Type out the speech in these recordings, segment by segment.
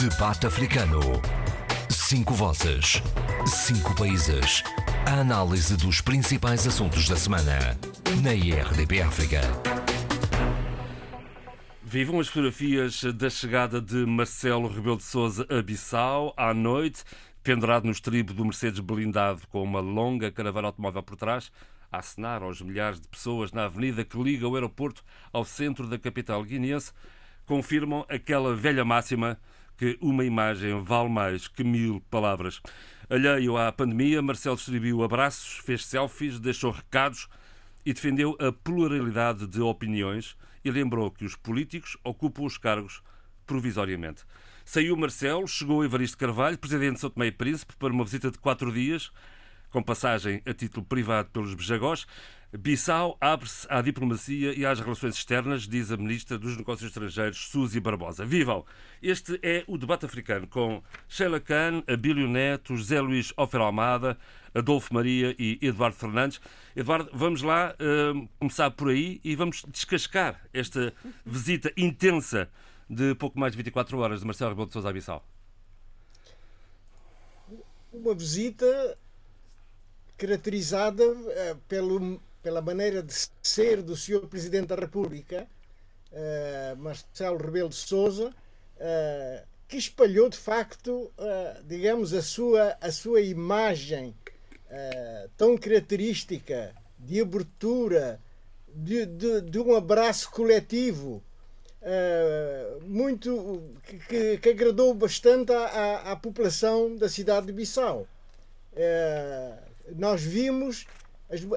Debate Africano. Cinco vozes. Cinco países. A análise dos principais assuntos da semana. Na IRDP África. Vivam as fotografias da chegada de Marcelo Rebelo de Souza a Bissau à noite, pendurado no estribo do Mercedes blindado com uma longa caravana automóvel por trás, a acenar aos milhares de pessoas na avenida que liga o aeroporto ao centro da capital guineense, confirmam aquela velha máxima que uma imagem vale mais que mil palavras. Alheio à pandemia, Marcelo distribuiu abraços, fez selfies, deixou recados e defendeu a pluralidade de opiniões e lembrou que os políticos ocupam os cargos provisoriamente. Saiu Marcelo, chegou Evaristo Carvalho, presidente de São Tomé e Príncipe, para uma visita de quatro dias, com passagem a título privado pelos Bejagós. Bissau abre-se à diplomacia e às relações externas, diz a Ministra dos Negócios Estrangeiros, Suzy Barbosa. Vivam! Este é o debate africano com Sheila Khan, Abílio Neto, José Luís Ofer Almada, Adolfo Maria e Eduardo Fernandes. Eduardo, vamos lá uh, começar por aí e vamos descascar esta visita intensa de pouco mais de 24 horas de Marcelo Rebelo de Sousa a Bissau. Uma visita caracterizada uh, pelo pela maneira de ser do Sr. Presidente da República, uh, Marcelo Rebelo de Sousa, uh, que espalhou de facto, uh, digamos, a sua, a sua imagem tão característica de abertura, de, de, de um abraço coletivo, muito que, que, agradou bastante à, à, população da cidade de Bissau. nós vimos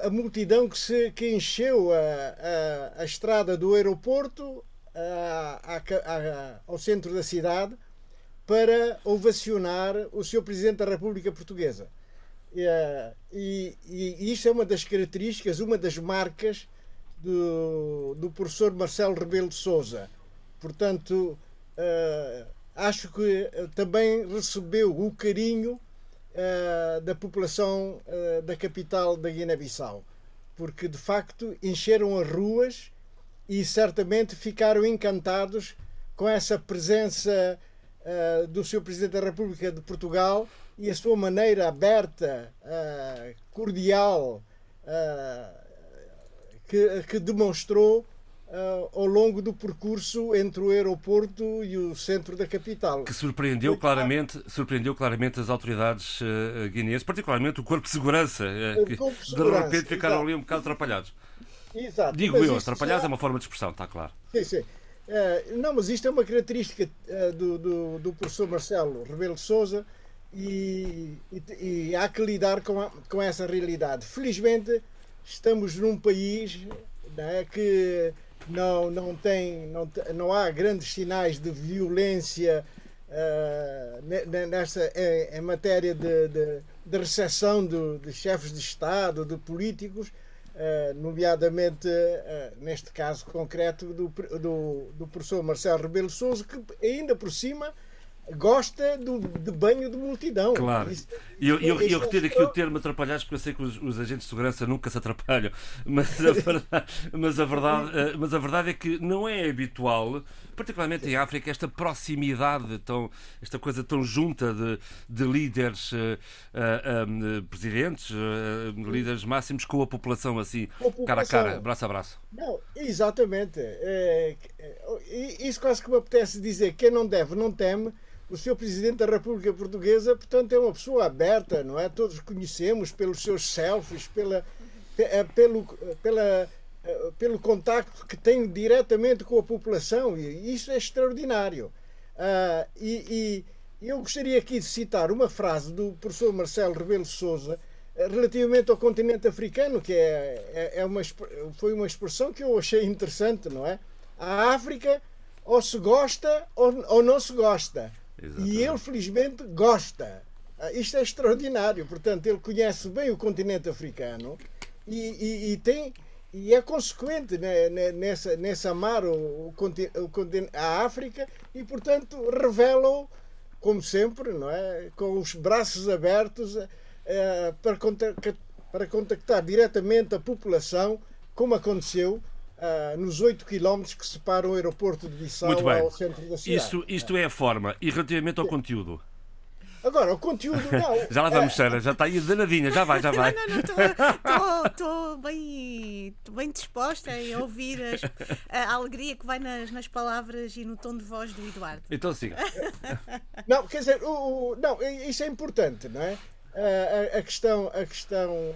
a multidão que, se, que encheu a, a, a estrada do aeroporto a, ao centro da cidade para ovacionar o seu Presidente da República Portuguesa. E, e, e isto é uma das características, uma das marcas do, do professor Marcelo Rebelo de Souza. Portanto, uh, acho que também recebeu o carinho uh, da população uh, da capital da Guiné-Bissau, porque de facto encheram as ruas e certamente ficaram encantados com essa presença uh, do seu Presidente da República de Portugal e a sua maneira aberta, cordial, que, que demonstrou uh, ao longo do percurso entre o aeroporto e o centro da capital. Que surpreendeu claramente, surpreendeu claramente as autoridades uh, guineenses, particularmente o Corpo de Segurança, uh, que de, segurança, de repente ficaram exato. ali um bocado atrapalhados. Exato. Digo eu, atrapalhados é uma forma de expressão, está claro. Sim, sim. Não, mas isto é uma característica do, do, do, professor Marcelo Rebelo de Souza e, e, e, há que lidar com, a, com essa realidade. Felizmente, estamos num país né, que não, não, tem, não, não há grandes sinais de violência uh, nesta, em, em, matéria de, de, de recepção de, de, chefes de Estado, de políticos, uh, nomeadamente, uh, neste caso concreto, do, do, do professor Marcelo Rebelo Souza, que ainda por cima gosta do, de banho de multidão. Claro. E eu, eu, eu retiro aqui o termo atrapalhados porque eu sei que os, os, agentes de segurança nunca se atrapalham. Mas a, verdade, mas, a verdade, eh, mas a verdade é que não é habitual, particularmente em África, esta proximidade, tão, esta coisa tão junta de, de líderes, uh, uh, presidentes, uh, líderes máximos com a população assim, a população. cara a cara, braço a braço. Não, exatamente. É, é, isso quase que me apetece dizer: quem não deve, não teme o Sr. Presidente da República Portuguesa, portanto, é uma pessoa aberta, não é? Todos conhecemos pelos seus selfies, pela, eh, pelo, pela, eh, pelo contacto que tem diretamente com a população, e isso é extraordinário. Uh, e, e, eu gostaria aqui de citar uma frase do professor Marcelo Rebelo Souza eh, relativamente ao continente africano, que é, é, é uma, foi uma expressão que eu achei interessante, não é? A África ou se gosta ou, ou não se gosta. Exatamente. E ele, felizmente, gosta. Ah, isto é extraordinário. Portanto, ele conhece bem o continente africano e, e, e tem e é consequente né, né nessa, nessa amar o, o, o, a África e, portanto, revela como sempre, não é? com os braços abertos eh, para, contactar, para contactar diretamente a população, como aconteceu uh, nos 8 quilómetros que separam o aeroporto de Bissau ao centro da cidade. Isto, isto é a forma. E relativamente ao conteúdo? Agora, o conteúdo não. já lá vamos, Sara, já está aí danadinha, já vai, já vai. Não, não, não, estou bem, bem disposta a ouvir as, a alegria que vai nas, nas palavras e no tom de voz do Eduardo. Então siga. Não, quer dizer, o, não, isso é importante, não é? A, a, a questão, a questão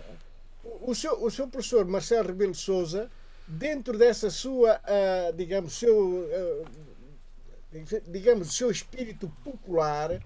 o seu, o seu professor Marcelo Rebelo Souza, dentro dessa sua, uh, digamos, seu, uh, digamos, seu espírito popular,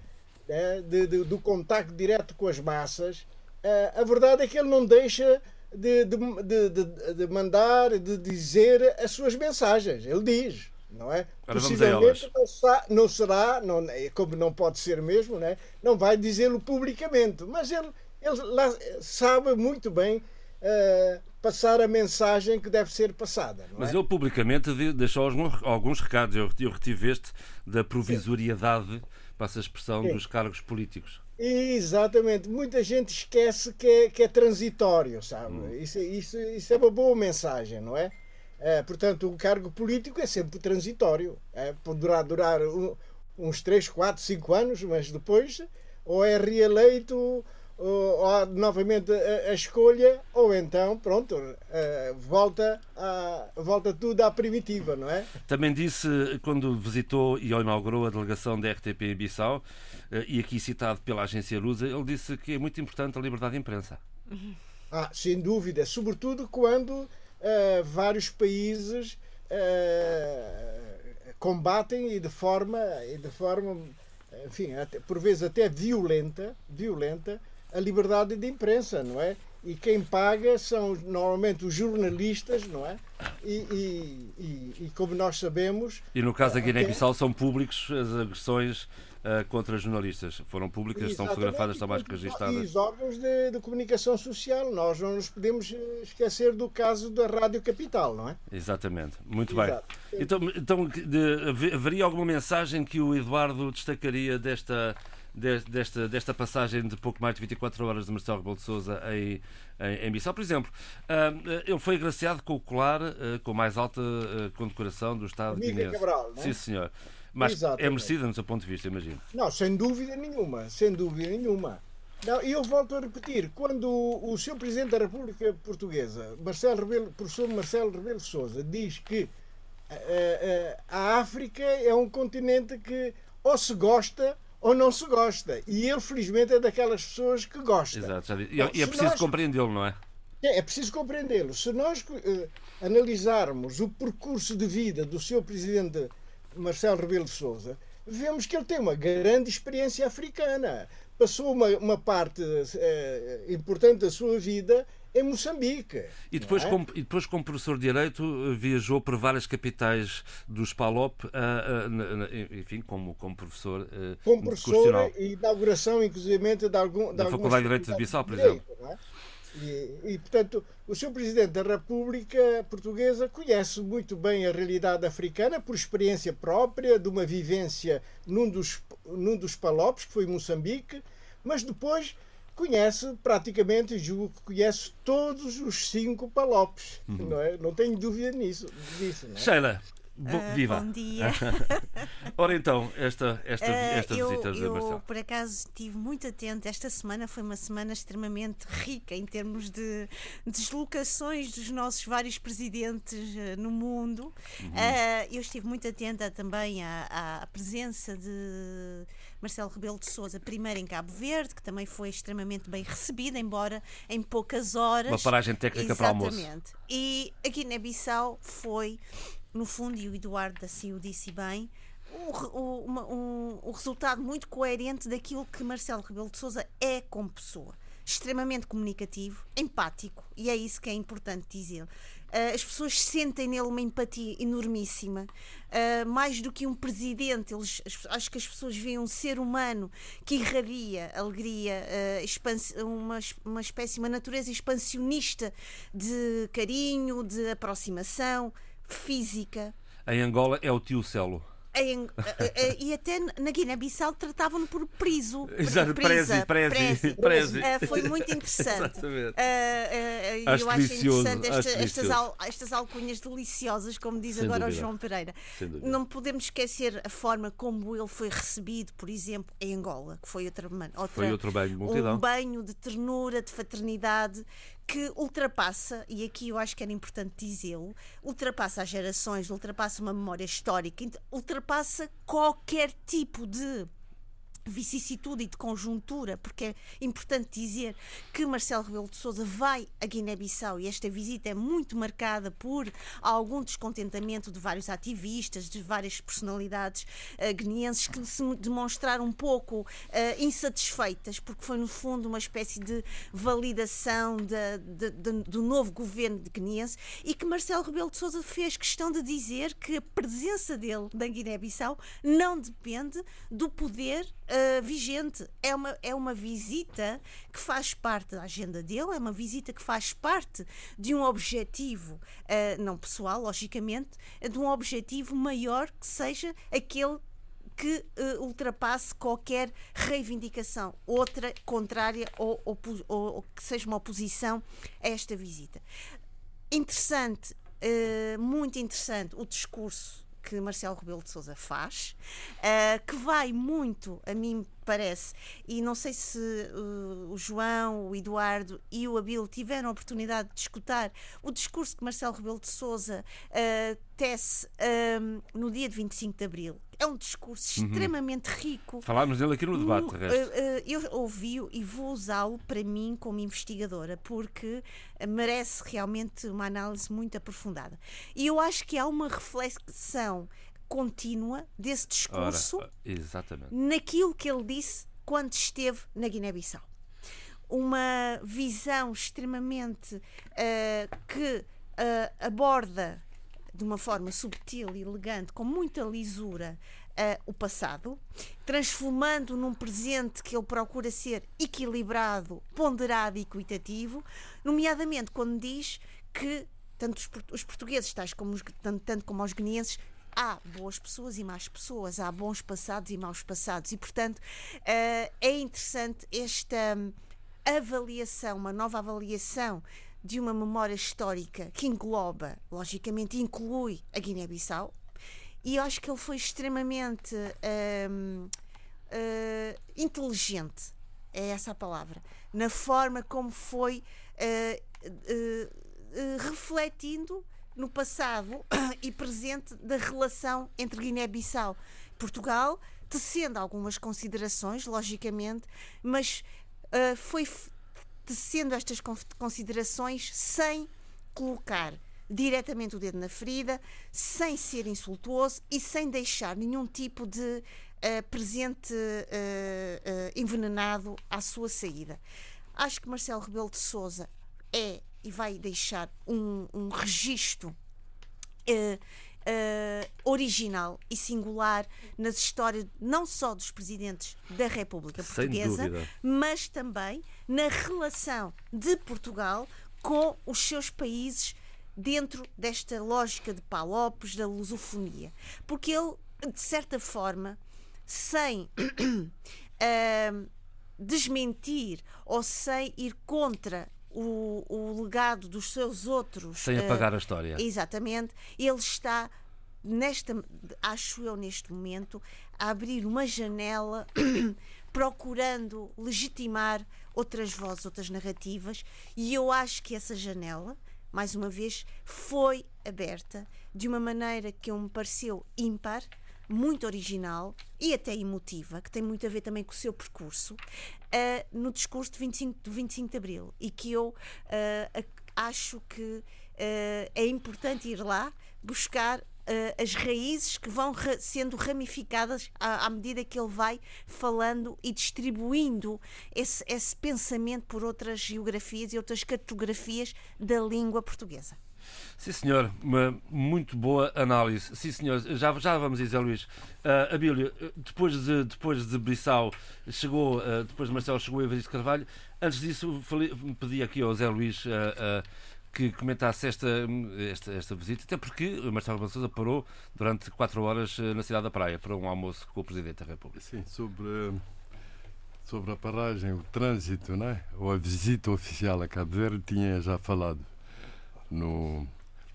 né, de, de, do contacto direto com as massas, uh, a verdade é que ele não deixa de, de, mandar, de dizer as suas mensagens. Ele diz, não é? Possivelmente não, sa, não será, não, como não pode ser mesmo, né? não vai dizê-lo publicamente, mas ele ele sabe muito bem uh, passar a mensagem que deve ser passada. Mas é? ele publicamente deixou alguns, alguns recados. Eu, eu retive este da provisoriedade, passa a expressão, Sim. dos cargos políticos. Exatamente. Muita gente esquece que é, que é transitório, sabe? Hum. Isso, isso, isso é uma boa mensagem, não é? é portanto, o cargo político é sempre transitório. É, poderá durar um, uns 3, 4, 5 anos, mas depois ou é reeleito ou, novamente a, a, escolha, ou então, pronto, uh, volta, a, volta tudo à primitiva, não é? Também disse, quando visitou e inaugurou a delegação da RTP em Bissau, uh, e aqui citado pela agência Lusa, ele disse que é muito importante a liberdade de imprensa. Ah, sem dúvida, sobretudo quando uh, vários países combatem e de forma, e de forma enfim, até, por vezes até violenta, violenta a liberdade de imprensa, não é? E quem paga são normalmente os jornalistas, não é? E, e, e, e como nós sabemos. E no caso da Guiné-Bissau são públicos as agressões uh, contra jornalistas. Foram públicas, estão fotografadas, estão mais que registadas. E os órgãos de, de, comunicação social. Nós não nos podemos eh, esquecer do caso da Rádio Capital, não é? Exatamente. Muito Exato. bem. Então, então de, haveria alguma mensagem que o Eduardo destacaria desta desta, desta passagem de pouco mais de 24 horas de Marcelo Rebelo de Sousa em, em, em Bissau. Por exemplo, uh, ele foi agraciado com o colar uh, com mais alta uh, condecoração do Estado de Guiné. É? Sim, senhor. Mas Exatamente. é merecida no seu ponto de vista, imagino. Não, sem dúvida nenhuma, sem dúvida nenhuma. Não, e eu volto a repetir, quando o, o Sr. Presidente da República Portuguesa, Marcelo Rebelo, professor Marcelo Rebelo de Sousa, diz que a África é um continente que ou se gosta ou não se gosta. E ele, felizmente, é daquelas pessoas que gosta. Exato, e, é preciso nós... compreendê-lo, não é? É, é preciso compreendê-lo. Se nós uh, analisarmos o percurso de vida do seu presidente Marcelo Rebelo de Sousa, vemos que ele tem uma grande experiência africana. Passou uma, uma parte uh, importante da sua vida em Moçambique. E depois, é? como, e depois, como professor de Direito, viajou por várias capitais dos PALOP, uh, uh, enfim, como, como professor uh, Como professor e inauguração, inclusive, de, algum, de da Faculdade de Direito de Bissau, por exemplo. É? E, e, portanto, o Sr. Presidente da República Portuguesa conhece muito bem a realidade africana por experiência própria, de uma vivência num dos, num dos palopes, que foi Moçambique, mas depois conhece praticamente, julgo que conhece todos os cinco palopes. Uhum. Não, é? não tenho dúvida nisso. Disso, é? Sheila, Bo uh, viva! Bom dia! Ora então, esta, esta, uh, esta eu, visita de Marcelo. Eu, por acaso, estive muito atento. Esta semana foi uma semana extremamente rica em termos de deslocações dos nossos vários presidentes uh, no mundo. Uhum. Uh, eu estive muito atenta também à, à presença de Marcelo Rebelo de Souza, primeiro em Cabo Verde, que também foi extremamente bem recebida, embora em poucas horas. Uma paragem técnica Exatamente. para almoço. E aqui na Bissau foi no fundo, e o Eduardo assim o disse bem, um, um, um, resultado muito coerente daquilo que Marcelo Rebelo de Souza é como pessoa. Extremamente comunicativo, empático, e é isso que é importante dizer. Uh, as pessoas sentem nele uma empatia enormíssima. Uh, mais do que um presidente, eles, acho que as pessoas veem um ser humano que irradia alegria, uh, uma, uma espécie, uma natureza expansionista de carinho, de aproximação física. Em Angola é o tio Celo. em, eh, eh, e até na Guiné-Bissau tratavam-no por priso. Exato, presa, prezi, prezi, prezi. Eh, foi muito interessante. Exatamente. Uh, uh, Acho eu acho interessante acho esta- estas, al- estas alcunhas deliciosas, como diz Sem agora o dúvida. João Pereira. Não podemos esquecer a forma como ele foi recebido, por exemplo, em Angola, que foi outra, outra Foi outro banho de multidão. um banho de ternura, de fraternidade que ultrapassa, e aqui eu acho que era importante dizê-lo, ultrapassa as gerações, ultrapassa uma memória histórica, ultrapassa qualquer tipo de vicissitude e de conjuntura, porque é importante dizer que Marcelo Rebelo de Sousa vai a Guiné-Bissau e esta visita é muito marcada por algum descontentamento de vários ativistas, de várias personalidades eh, guineenses que se demonstraram um pouco eh, insatisfeitas, porque foi no fundo uma espécie de validação da- de- de- do novo governo de guineense e que Marcelo Rebelo de Sousa fez questão de dizer que a presença dele na Guiné-Bissau não depende do poder eh, vigente. É uma, é uma visita que faz parte da agenda dele, é uma visita que faz parte de um objetivo, eh, não pessoal, logicamente, de um objetivo maior que seja aquele que eh, ultrapasse qualquer reivindicação, outra contrária ou, ou- ou que seja uma oposição a esta visita. Interessante, eh, muito interessante o discurso que Marcelo Rebelo de Sousa faz, eh, que vai muito, a mim parece, e não sei se eh, o João, o Eduardo e o Abilo tiveram a oportunidade de escutar o discurso que Marcelo Rebelo de Sousa eh, tece no dia de 25 de Abril. É um discurso extremamente rico, Falámos dele aqui no debate, de Uh, resto. uh, uh, eu ouvi-o e vou usá-lo para mim como investigadora, porque uh, merece realmente uma análise muito aprofundada. E eu acho que há uma reflexão contínua desse Ora, discurso exatamente. naquilo que ele disse quando esteve na Guiné-Bissau. Uma visão extremamente eh, que eh, aborda de uma forma subtil e elegante, com muita lisura, eh, o passado, transformando num presente que ele procura ser equilibrado, ponderado e equitativo, nomeadamente quando diz que tanto os, os portugueses, tais como os, tanto, tanto como os guineenses, há boas pessoas e más pessoas, há bons passados e maus passados, e portanto eh, é interessante esta avaliação, uma nova avaliação de uma memória histórica que engloba, logicamente, inclui a Guiné-Bissau, e eu acho que ele foi extremamente hum, eh, inteligente, é essa a palavra, na forma como foi eh, refletindo no passado e presente da relação entre Guiné-Bissau e Portugal, tecendo algumas considerações, logicamente, mas eh, foi tecendo estas con- considerações sem colocar diretamente o dedo na ferida, sem ser insultuoso e sem deixar nenhum tipo de eh, presente eh, eh, envenenado à sua saída. Acho que Marcelo Rebelo de Souza é e vai deixar um, um registro eh, original e singular nas histórias não só dos presidentes da República Portuguesa, mas também na relação de Portugal com os seus países dentro desta lógica de Palopes, da lusofonia. Porque ele, de certa forma, sem ahm, desmentir ou sem ir contra o, o legado dos seus outros Sem ah, apagar a história. Exatamente. Ele está, nesta, acho eu, neste momento, a abrir uma janela procurando legitimar outras vozes, outras narrativas, e eu acho que essa janela, mais uma vez, foi aberta de uma maneira que me pareceu ímpar, muito original e até emotiva, que tem muito a ver também com o seu percurso, ah, no discurso de 25, do 25 de Abril. E que eu ac- acho que ah, é importante ir lá buscar as raízes que vão sendo ramificadas à, à medida que ele vai falando e distribuindo esse, esse pensamento por outras geografias e outras cartografias da língua portuguesa. Sim, senhor, uma muito boa análise. Sim, senhor, já, já vamos dizer, Luís. Uh, Abílio, depois de, depois de Bissau, chegou, uh, depois de Marcelo chegou Evaristo Carvalho. Antes disso, falei, pedi aqui ao Zé Luís uh, uh, que comentasse esta, esta, esta visita, até porque Marcelo Rebelo parou durante quatro horas na cidade da Praia para um almoço com o Presidente da República. Sim, sobre, sobre a paragem, o trânsito, né? ou a visita oficial a Cabo Verde, tinha já falado no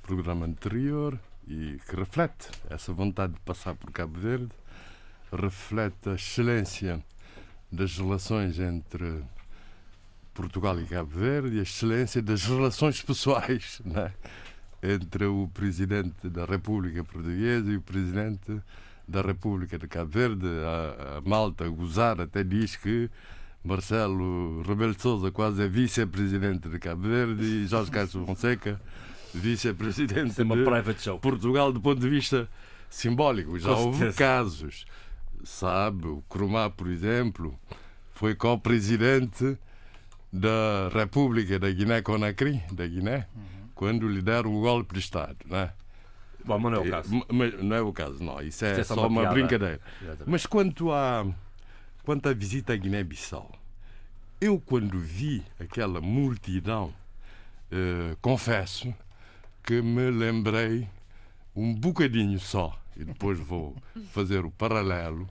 programa anterior e que reflete essa vontade de passar por Cabo Verde, reflete a excelência das relações entre Portugal e Cabo Verde e a excelência das relações pessoais né? entre o Presidente da República Portuguesa e o Presidente da República de Cabo Verde. A, a Malta, gozar, até diz que Marcelo Rebelo de Sousa quase é vice-presidente de Cabo Verde e Jorge Castro Fonseca vice-presidente de Portugal do ponto de vista simbólico. Já houve casos, sabe, o Cromá, por exemplo, foi co-presidente da República da Guiné-Conakry, da Guiné, uhum. quando lhe deram o golpe de Estado, não é? Bom, mas não é o caso. Mas não é o caso, não. Isso é, é só, uma, uma brincadeira. Mas quanto à, quanto à visita à Guiné-Bissau, eu quando vi aquela multidão, eh, confesso que me lembrei um bocadinho só, e depois vou fazer o paralelo,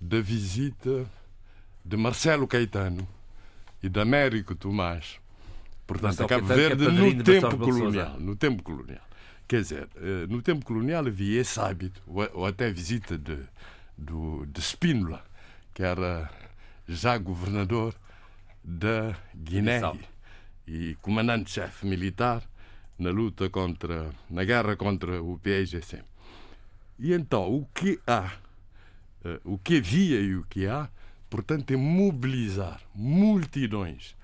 da visita de Marcelo Caetano e de Américo Tomás, portanto, a Cabo Verde é no tempo colonial. No tempo colonial. Quer dizer, eh, no tempo colonial havia esse hábito, ou até a visita de, do, de Spínola, que era já governador da Guiné e comandante-chefe militar na luta contra, na guerra contra o PIGC. E então, o que há, eh, o que havia e o que há, portanto, é mobilizar multidões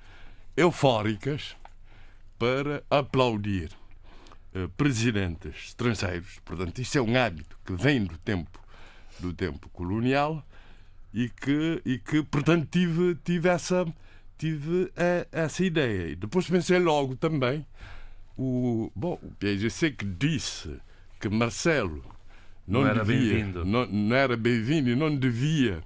eufóricas para aplaudir uh, presidentes estrangeiros. Portanto, isso é um hábito que vem do tempo do tempo colonial e que e que portanto tive tive essa tive a, essa ideia. E depois pensei logo também o bom o PIGC que disse que Marcelo não, não era bem-vindo não, não era bem-vindo e não devia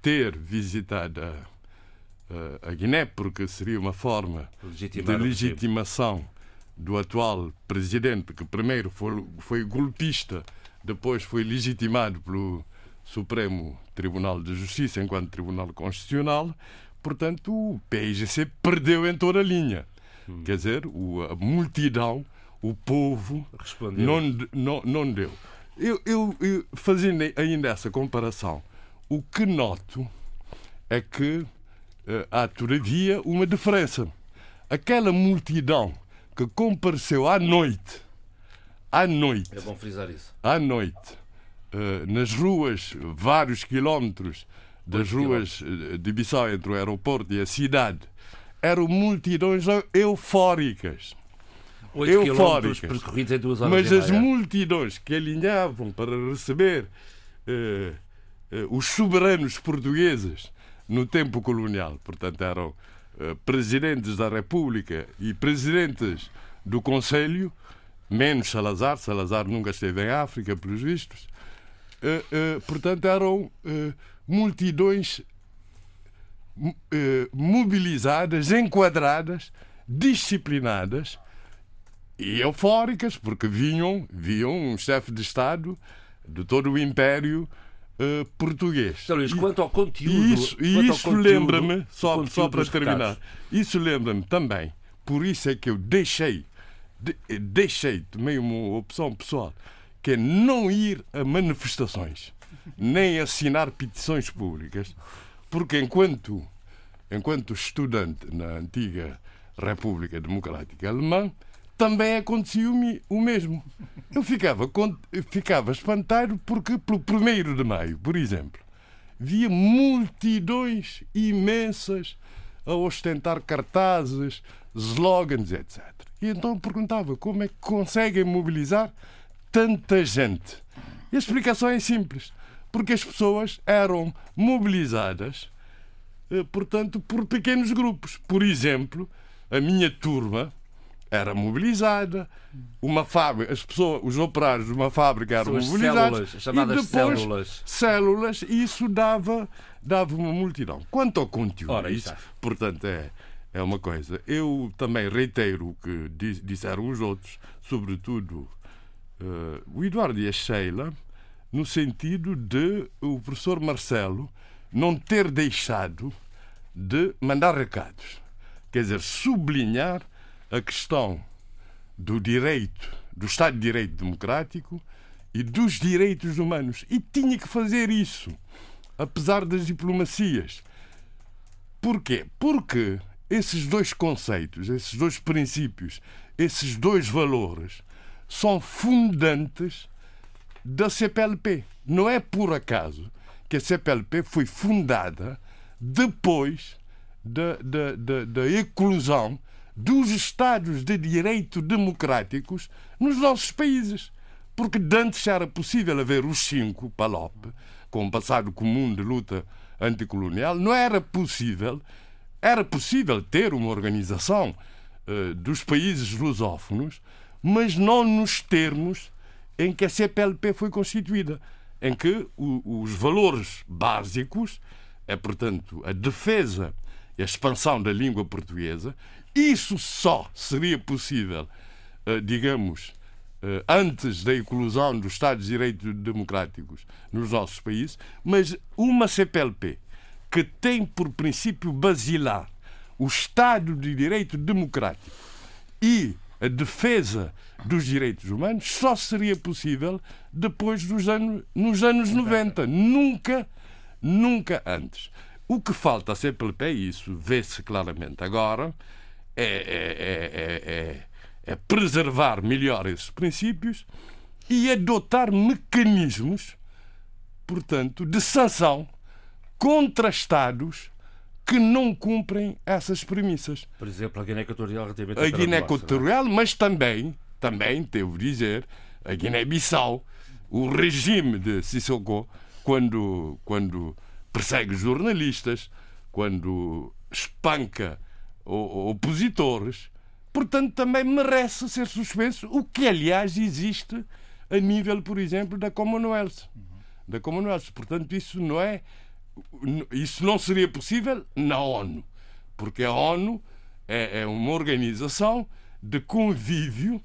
ter visitado a, a, Guiné, porque seria uma forma Legitimar de legitimação do atual presidente, que primeiro foi, foi golpista, depois foi legitimado pelo Supremo Tribunal de Justiça enquanto Tribunal Constitucional. Portanto, o PIGC perdeu em toda a linha. Hum. Quer dizer, a multidão, o povo, não, não, não deu. Eu, eu, eu, fazendo ainda essa comparação, o que noto é que eh, há, todavia, uma diferença. Aquela multidão que compareceu à noite, à noite. É bom frisar isso. À noite, nas ruas, vários quilómetros das ruas eh, de Bissau, entre o aeroporto e a cidade, eram multidões eufóricas. eufóricas. percorridos em duas horas Mas as multidões que alinhavam para receber eh, os soberanos portugueses no tempo colonial. Portanto, eram eh, presidentes da República e presidentes do Conselho, menos Salazar. Salazar nunca esteve em África, pelos vistos. Eh, portanto, eram multidões mobilizadas, enquadradas, disciplinadas e eufóricas, porque vinham, viam um chefe de Estado de todo o Império uh, português. Então, Luís, quanto ao conteúdo. Isso, e isso lembra-me, só, só para terminar, isso lembra-me também, por isso é que eu deixei, de, deixei, tomei uma opção pessoal, que é não ir a manifestações, nem assinar petições públicas, porque enquanto, enquanto estudante na antiga República Democrática Alemã, também acontecia o mesmo. Eu ficava, ficava espantado porque, pelo primeiro de maio, por exemplo, via multidões imensas a ostentar cartazes, slogans, etc. E então perguntava como é que conseguem mobilizar tanta gente. E a explicação é simples. Porque as pessoas eram mobilizadas, eh, portanto, por pequenos grupos. Por exemplo, a minha turma, era mobilizada, uma fábrica, as pessoas, os operários de uma fábrica eram Suas mobilizados células, chamadas e depois células. células, e isso dava, dava uma multidão. Quanto ao conteúdo, Ora, isso, portanto, é, é uma coisa. Eu também reitero o que disseram os outros, sobretudo uh, o Eduardo e a Sheila, no sentido de o professor Marcelo não ter deixado de mandar recados. Quer dizer, sublinhar a questão do direito, do Estado de Direito Democrático e dos direitos humanos. E tinha que fazer isso, apesar das diplomacias. Porquê? Porque esses dois conceitos, esses dois princípios, esses dois valores são fundantes da CPLP. Não é por acaso que a CPLP foi fundada depois da, da, da, da eclosão dos Estados de Direito democráticos nos nossos países. Porque antes era possível haver os cinco, PALOP, com um passado comum de luta anticolonial, não era possível era possível ter uma organização uh, dos países lusófonos, mas não nos termos em que a CPLP foi constituída, em que o, os valores básicos é, portanto, a defesa e a expansão da língua portuguesa. Isso só seria possível, uh, digamos, uh, antes da inclusão dos Estados de Direito Democráticos nos nossos países, mas uma CPLP que tem por princípio basilar o Estado de Direito Democrático e a defesa dos direitos humanos só seria possível depois dos anos, nos anos 90. Nunca, nunca antes. O que falta a CPLP, e isso vê-se claramente agora, é, é, é, é, preservar melhor esses princípios e adotar mecanismos, portanto, de sanção contra Estados que não cumprem essas premissas. Por exemplo, a Guiné Equatorial relativamente A Guiné Equatorial, mas também, também, devo dizer, a Guiné-Bissau, o regime de Sissoko, quando, quando persegue jornalistas, quando espanca opositores, portanto, também merece ser suspenso, o que, aliás, existe a nível, por exemplo, da Commonwealth. Da Commonwealth. Portanto, isso não é isso não seria possível na ONU, porque a ONU é, é uma organização de convívio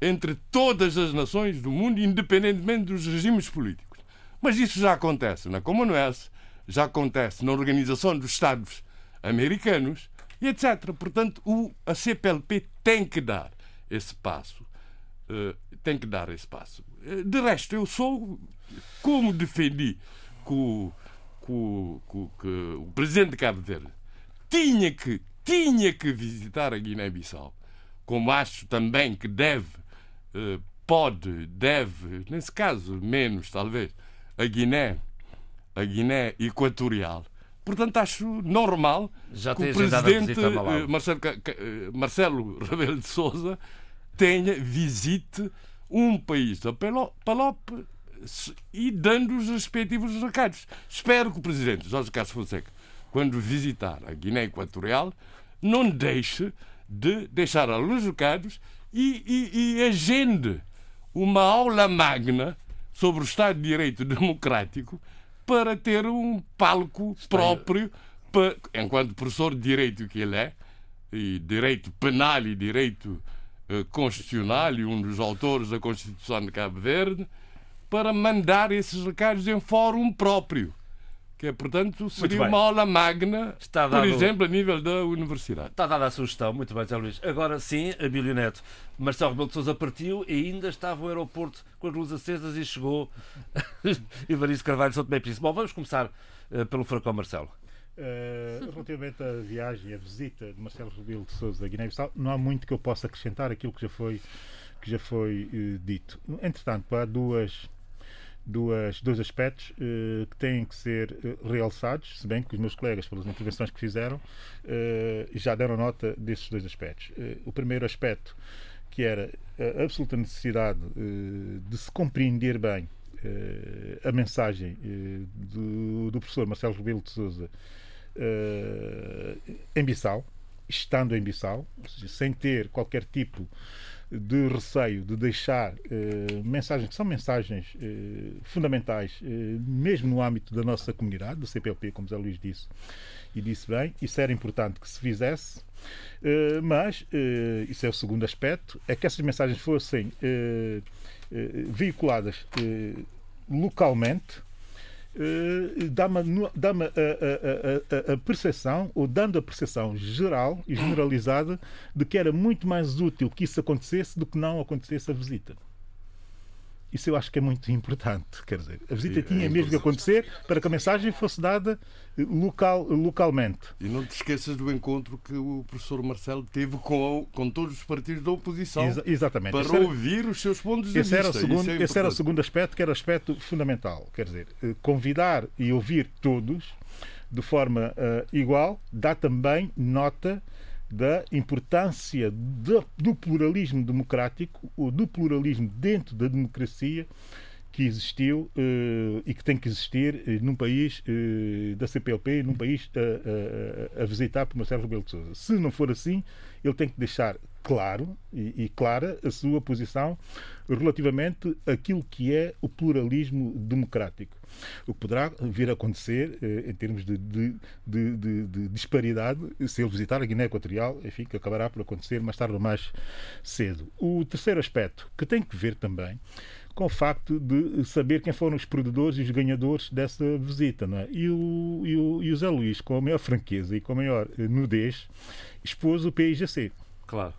entre todas as nações do mundo, independentemente dos regimes políticos. Mas isso já acontece na Commonwealth, já acontece na Organização dos Estados Americanos e etc. Portanto, o, a CPLP tem que dar esse passo. Uh, tem que dar esse passo. Uh, de resto, eu sou, como defendi que o, que o, que o presidente de Cabo Verde tinha que, tinha que visitar a Guiné-Bissau, como acho também que deve, eh, pode, deve, nesse caso, menos talvez, a Guiné, a Guiné Equatorial. Portanto, acho normal Já que o presidente eh, Marcelo, eh, Marcelo Rebelo de Souza tenha visite um país da Palop e dando os respectivos recados. Espero que o presidente Jorge Carlos Fonseca, quando visitar a Guiné Equatorial, não deixe de deixar alguns recados e, e, e agende uma aula magna sobre o Estado de Direito Democrático para ter um palco próprio, para, enquanto professor de Direito que ele é, e Direito Penal e Direito uh, Constitucional, e um dos autores da Constituição de Cabo Verde, para mandar esses recados em fórum próprio. Que é, portanto, seria uma aula magna, dado... por exemplo, a nível da universidade. Está dada a sugestão, muito bem, Zé Luís. Agora sim, a Bilioneto. Marcelo Rebelo de Sousa partiu e ainda estava o aeroporto com as luzes acesas e chegou Evaristo Carvalho São Tomé e Príncipe. Bom, vamos começar uh, pelo Furacão Marcelo. Uh, relativamente à viagem, à visita de Marcelo Rebelo de Sousa a Guiné-Bissau, não há muito que eu possa acrescentar aquilo que já foi, que já foi uh, dito. Entretanto, há duas duas, dois aspectos uh, que têm que ser uh, realçados, se bem que os meus colegas, pelas intervenções que fizeram, uh, já deram nota desses dois aspectos. o primeiro aspecto, que era a absoluta necessidade de se compreender bem a mensagem do, do, professor Marcelo Rebelo de Souza em Bissau, estando em Bissau, seja, sem ter qualquer tipo de receio de deixar eh, mensagens que são mensagens eh, fundamentais, eh, mesmo no âmbito da nossa comunidade, do CPLP, como Zé Luís disse, e disse bem, isso era importante que se fizesse, mas, isso é o segundo aspecto, é que essas mensagens fossem veiculadas localmente, dá-me dá a, a, a, a, percepção, ou dando a percepção geral e generalizada, de que era muito mais útil que isso acontecesse do que não acontecesse a visita. Isso eu acho que é muito importante. Quer dizer, a visita tinha é mesmo que acontecer para que a mensagem fosse dada eh, local, localmente. E não te esqueças do encontro que o professor Marcelo teve com, com todos os partidos da oposição. Exa exatamente. Para era, ouvir os seus pontos de esse vista. Era segundo, é esse era o segundo aspecto, que era o aspecto fundamental. Quer dizer, eh, convidar e ouvir todos de forma uh, igual dá também nota da importância do, pluralismo democrático, ou do pluralismo dentro da democracia que existiu uh, e que tem que existir uh, num país uh, da CPLP, num país a visitar por Marcelo Rebelo de Sousa. Se não for assim, ele tem que deixar claro e, e, clara a sua posição relativamente àquilo que é o pluralismo democrático. O que poderá vir a acontecer eh, em termos de, de, de, de, disparidade se ele visitar a Guiné Equatorial, enfim, que acabará por acontecer mais tarde ou mais cedo. O terceiro aspecto, que tem que ver também com o facto de saber quem foram os perdedores e os ganhadores dessa visita. Não é? e, o, e, o, e o Zé Luís, com a maior franqueza e com a maior nudez, expôs o PIGC. Claro.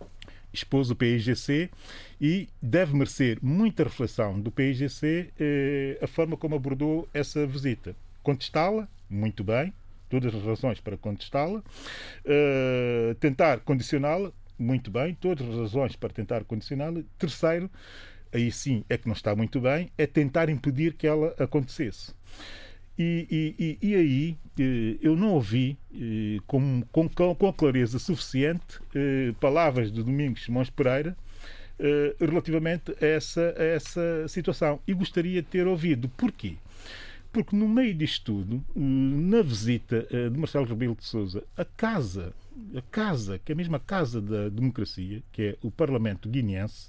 Expôs o PIGC e deve merecer muita reflexão do PIGC eh, a forma como abordou essa visita. Contestá-la, muito bem, todas as razões para contestá-la. Uh, tentar condicioná-la, muito bem, todas as razões para tentar condicioná-la. Terceiro, aí sim é que não está muito bem, é tentar impedir que ela acontecesse. E, e, e, aí eh, eu não ouvi eh, com, com, com clareza suficiente eh, palavras de Domingos Simões Pereira relativamente a essa, a essa situação. E gostaria de ter ouvido. Porquê? Porque no meio disto tudo, na visita de Marcelo Rebelo de Sousa, a casa, a casa, que é a mesma casa da democracia, que é o Parlamento guineense,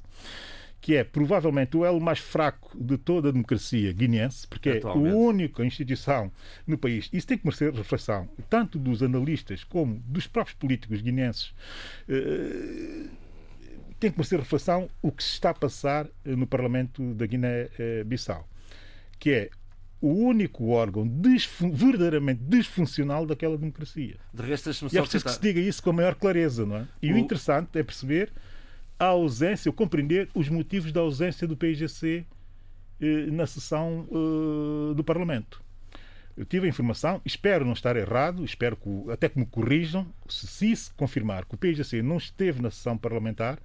que é provavelmente o elo mais fraco de toda a democracia guineense, porque é a única instituição no país. Isso tem que merecer reflexão, tanto dos analistas como dos próprios políticos guineenses. Uh, tem que merecer reflexão o que se está a passar eh, no Parlamento da Guiné-Bissau, que é o único órgão desfun verdadeiramente disfuncional daquela democracia. De resto, e é preciso que se diga isso com a maior clareza, não é? E o, o interessante é perceber a ausência, ou compreender os motivos da ausência do PIGC eh, na sessão eh, do Parlamento. Eu tive a informação, espero não estar errado, espero que, até que me corrijam, se, se confirmar que o PIGC não esteve na sessão parlamentar,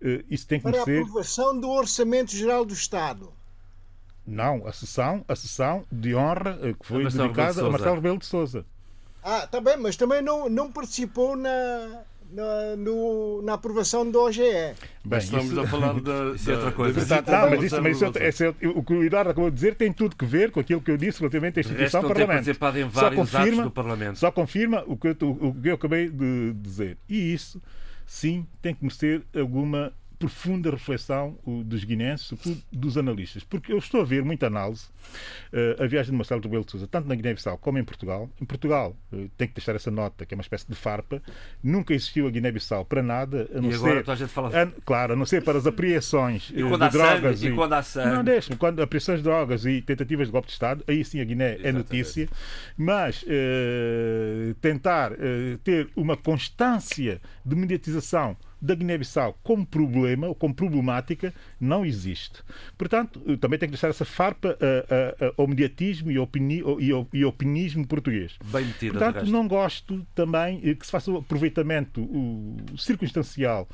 eh, isso tem que Para ser... a aprovação do Orçamento Geral do Estado. Não, a sessão, a sessão de honra eh, que foi dedicada a Marcelo Rebelo de Sousa. Ah, está bem, mas também não, não participou na, na, no, na aprovação do OGE. Bem, estamos isso, a falar isso é outra coisa. Da, não, mas isso, mas isso, é, é, o que o Eduardo acabou de dizer tem tudo que ver com aquilo que eu disse relativamente à instituição Parlamento. Em só confirma, do Parlamento. Só confirma o que, eu, o que eu acabei de dizer. E isso, sim, tem que merecer alguma profunda reflexão dos guineenses, dos analistas, porque eu estou a ver muita análise uh, a viagem de Marcelo Rebelo de Sousa, tanto na Guiné-Bissau como em Portugal. Em Portugal, uh, tem que deixar essa nota, que é uma espécie de farpa, nunca existiu a Guiné-Bissau para nada, a não e agora ser... A gente fala... a, claro, a não ser para as apreensões uh, de drogas. Sangue, e, e quando há sangue. Não, deixa quando apreensões de drogas e tentativas de golpe de Estado, aí sim a Guiné é Exatamente. é notícia, mas tentar ter uma constância de mediatização da Guiné-Bissau como problema ou como problemática não existe. Portanto, também tem que deixar essa farpa ao mediatismo e ao, e, opinismo português. Bem metido, Portanto, não gosto também que se faça o aproveitamento circunstancial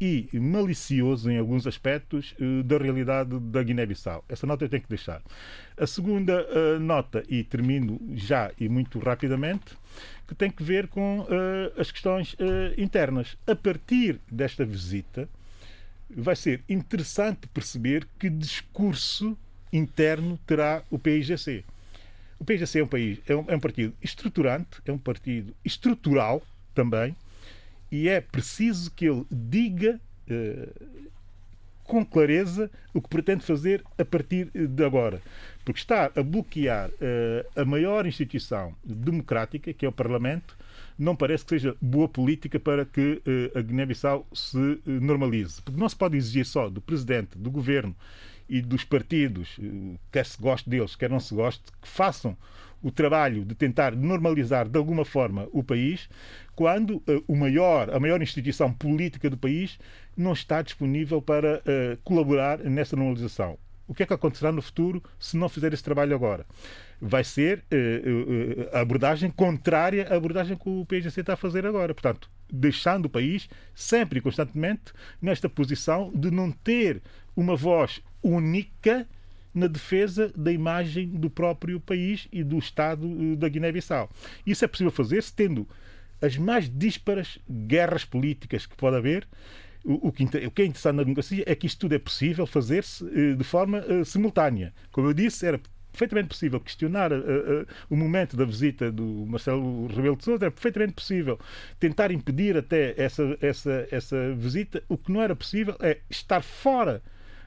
e malicioso em alguns aspectos eh, da realidade da Guiné-Bissau. Essa nota eu tenho que deixar. A segunda nota, e termino já e muito rapidamente, que tem que ver com uh, as questões uh, internas. A partir desta visita, vai ser interessante perceber que discurso interno terá o PIGC. O PIGC é um, país, é um, é um partido estruturante, é um partido estrutural também, e é preciso que ele diga uh, com clareza o que pretende fazer a partir de agora. Porque está a bloquear uh, a maior instituição democrática, que é o Parlamento, não parece que seja boa política para que uh, a Guiné-Bissau se uh, normalize. Porque não se pode exigir só do Presidente, do Governo e dos partidos, quer se goste deles, quer não se goste, que façam o trabalho de tentar normalizar de alguma forma o país, quando uh, o maior, a maior instituição política do país não está disponível para uh, colaborar nessa normalização. O que é que acontecerá no futuro se não fizer esse trabalho agora? Vai ser uh, a abordagem contrária à abordagem que o PGC está a fazer agora. Portanto, deixando o país sempre e constantemente nesta posição de não ter uma voz única na defesa da imagem do próprio país e do Estado eh, da Guiné-Bissau. Isso é possível fazer-se tendo as mais dísparas guerras políticas que pode haver. O, que, o que é interessante na democracia é que isto tudo é possível fazer-se eh, de forma uh, simultânea. Como eu disse, era perfeitamente possível questionar uh, uh, o momento da visita do Marcelo Rebelo de Sousa, era perfeitamente possível tentar impedir até essa, essa, essa visita. O que não era possível é estar fora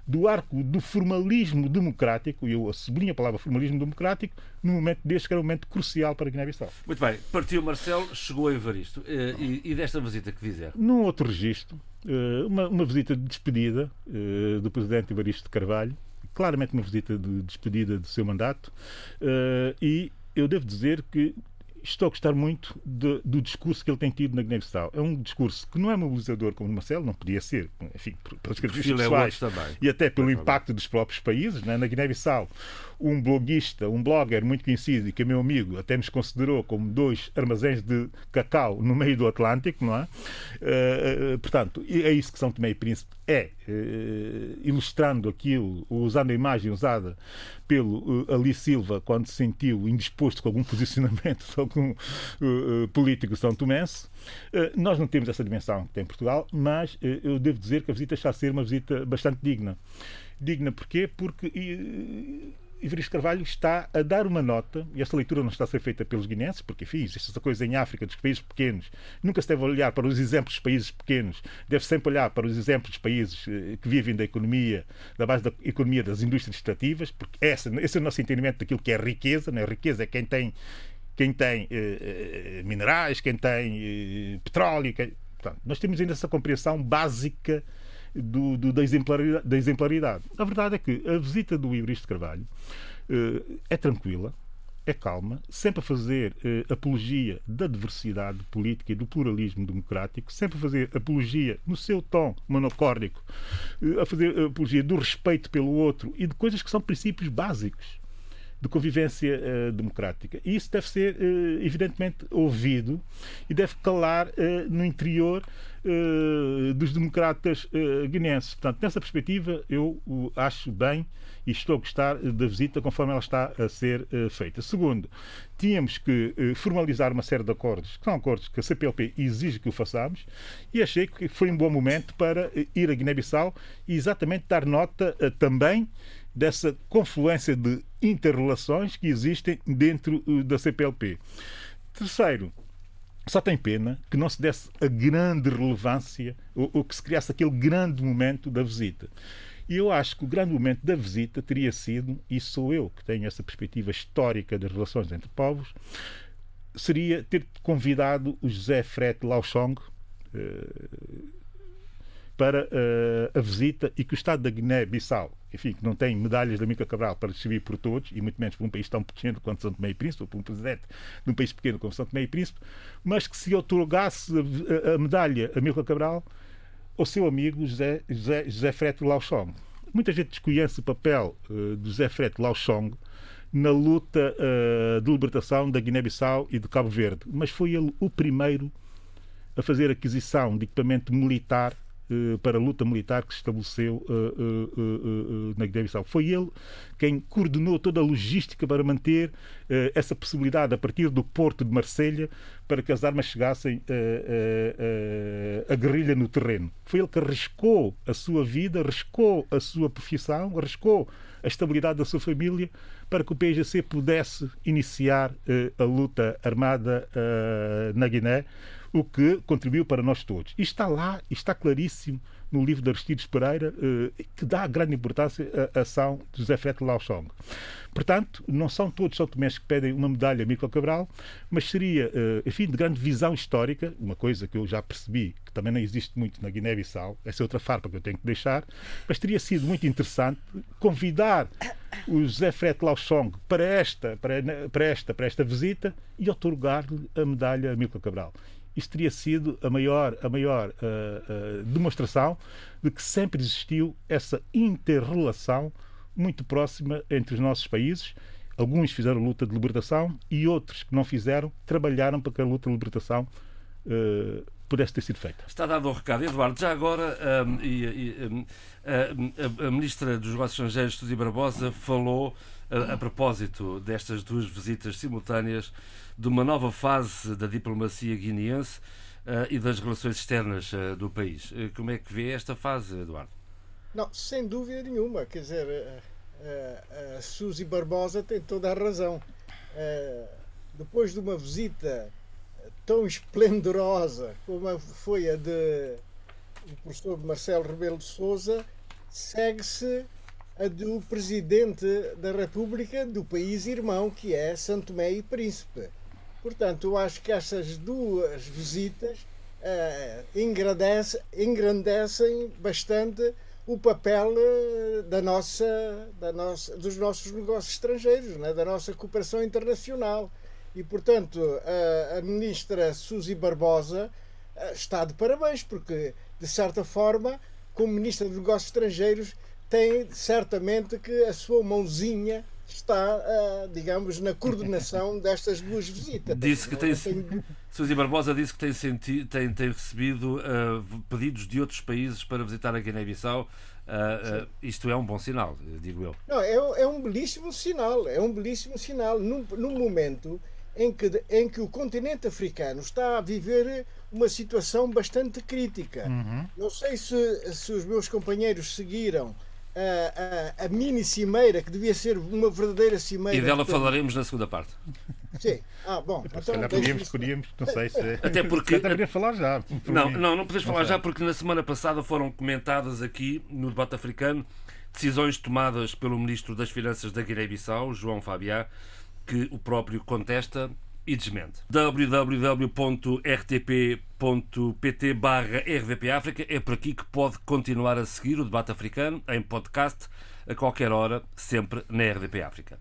do arco do formalismo democrático, e eu sublinho a palavra formalismo democrático, num momento deste que era um momento crucial para a Guiné-Bissau. Muito bem, partiu Marcelo, chegou a Evaristo. Eh, e, e desta visita que fizer? Num outro registro, eh, uma, uma visita de despedida eh, do presidente Evaristo de Carvalho, claramente uma visita de despedida do seu mandato, e eu devo dizer que estou a gostar muito de, do discurso que ele tem tido na Guiné-Bissau. É um discurso que não é mobilizador como o Marcelo, não podia ser, enfim, pelas características é pessoais e até pelo impacto dos próprios países. Né? Na Guiné-Bissau, um bloguista, um blogger muito conhecido e que é meu amigo, até nos considerou como dois armazéns de cacau no meio do Atlântico, não é? Uh, portanto, é isso que São Tomé e Príncipe é, uh, ilustrando aquilo, usando a imagem usada pelo uh, Ali Silva quando se sentiu indisposto com algum posicionamento de algum político são tomense. nós não temos essa dimensão que tem Portugal, mas eu devo dizer que a visita está a ser uma visita bastante digna. Digna porquê? Porque Ivaristo Carvalho está a dar uma nota, e esta leitura não está a ser feita pelos guinenses, porque, enfim, essa coisa em África dos países pequenos. Nunca se deve olhar para os exemplos dos países pequenos, deve sempre olhar para os exemplos dos países eh, que vivem da economia, da base da economia das indústrias extrativas, porque esse é o nosso entendimento daquilo que é riqueza. Né? riqueza é quem tem, quem tem eh, eh minerais, quem tem eh, petróleo. Quem... Portanto, nós temos ainda essa compreensão básica do, do, da, exemplaridade, da, exemplaridade, A verdade é que a visita do Ibristo Carvalho uh, é tranquila, é calma, sempre a fazer uh, apologia da diversidade política e do pluralismo democrático, sempre a fazer apologia no seu tom monocórdico, uh, a fazer apologia do respeito pelo outro e de coisas que são princípios básicos de convivência uh, democrática. E isso deve ser, evidentemente, ouvido e deve calar no interior dos democratas guineenses. Portanto, nessa perspectiva, eu acho bem e estou a gostar da visita conforme ela está a ser feita. Segundo, tínhamos que formalizar uma série de acordos, que são acordos que a CPLP exige que o façamos, e achei que foi um bom momento para ir a Guiné-Bissau e exatamente dar nota também dessa confluência de interrelações que existem dentro da CPLP. Terceiro, só tem pena que não se desse a grande relevância ou, ou, que se criasse aquele grande momento da visita. E eu acho que o grande momento da visita teria sido, e sou eu que tenho essa perspectiva histórica das relações entre povos, seria ter convidado o José Frete Lauchong, uh, para uh, a visita e que o Estado da Guiné-Bissau, enfim, que não tem medalhas da Mica Cabral para distribuir por todos, e muito menos por um país tão pequeno quanto São Tomé e Príncipe, ou por um presidente de um país pequeno como São Tomé e Príncipe, mas que se otorgasse a, a medalha a Mica Cabral ao seu amigo José, José, José Freto Lauchong. Muita gente desconhece o papel uh, de José Freto Lauchong na luta uh, de libertação da Guiné-Bissau e de Cabo Verde, mas foi ele o primeiro a fazer aquisição de equipamento militar para a luta militar que se estabeleceu eh, eh, na Guiné-Bissau. Foi ele quem coordenou toda a logística para manter essa possibilidade a partir do porto de Marselha para que as armas chegassem à guerrilha no terreno. Foi ele que arriscou a sua vida, arriscou a sua profissão, arriscou a estabilidade da sua família para que o PGC pudesse iniciar a luta armada na Guiné o que contribuiu para nós todos. E está lá, está claríssimo no livro de Aristides Pereira, eh, que dá grande importância à ação de José Freire Lauchong. Portanto, não são todos São Tomés que pedem uma medalha a Mirko Cabral, mas seria, eh, enfim, de grande visão histórica, uma coisa que eu já percebi que também não existe muito na Guiné-Bissau, essa é outra farpa que eu tenho que deixar, mas teria sido muito interessante convidar o José Freire Lauchong para esta, para, para esta, para esta visita e otorgar-lhe a medalha a Mirko Cabral isto teria sido a maior, a maior uh, uh, demonstração de que sempre existiu essa interrelação muito próxima entre os nossos países. Alguns fizeram luta de libertação e outros que não fizeram trabalharam para que a luta de libertação uh, pudesse ter sido feita. Está dado o recado. Eduardo, já agora um, e, e, um, a, a, Ministra dos Negócios Estrangeiros, Suzy Barbosa, falou a, a propósito destas duas visitas simultâneas de uma nova fase da diplomacia guineense uh, e das relações externas uh, do país. Uh, como é que vê esta fase, Eduardo? Não, sem dúvida nenhuma. Quer dizer, a Suzy Barbosa tem toda a razão. depois de uma visita tão esplendorosa como foi a de o professor Marcelo Rebelo de Souza, segue-se a do presidente da República do país irmão, que é Santo Tomé e Príncipe. Portanto, eu acho que essas duas visitas uh, engrandece, engrandecem bastante o papel uh, da nossa, da nossa, dos nossos negócios estrangeiros, né? da nossa cooperação internacional. E, portanto, a, a ministra Suzy Barbosa uh, está de parabéns, porque, de certa forma, como ministra dos Negócios Estrangeiros, tem certamente que a sua mãozinha está, uh, digamos, na coordenação destas duas visitas. Disse que tem, tenho... Suzy Barbosa disse que tem, senti, tem, tem recebido uh, pedidos de outros países para visitar a Guiné-Bissau. Uh, isto é um bom sinal, digo eu. Não, é, é um belíssimo sinal. É um belíssimo sinal. Num, num momento em que, em que o continente africano está a viver uma situação bastante crítica. Uhum. Não sei se, se os meus companheiros seguiram a, a, a, mini cimeira, que devia ser uma verdadeira cimeira. E dela falaremos na segunda parte. Sim. Ah, bom. Então, calhar podíamos, podíamos, não sei se. Até porque. Até falar já. Não, não, não podes falar já, porque na semana passada foram comentadas aqui, no debate africano, decisões tomadas pelo Ministro das Finanças da Guiné-Bissau, João Fabiá, que o próprio contesta e desmente. www.rtp.pt barra é por aqui que pode continuar a seguir o debate africano em podcast a qualquer hora, sempre na RDP África.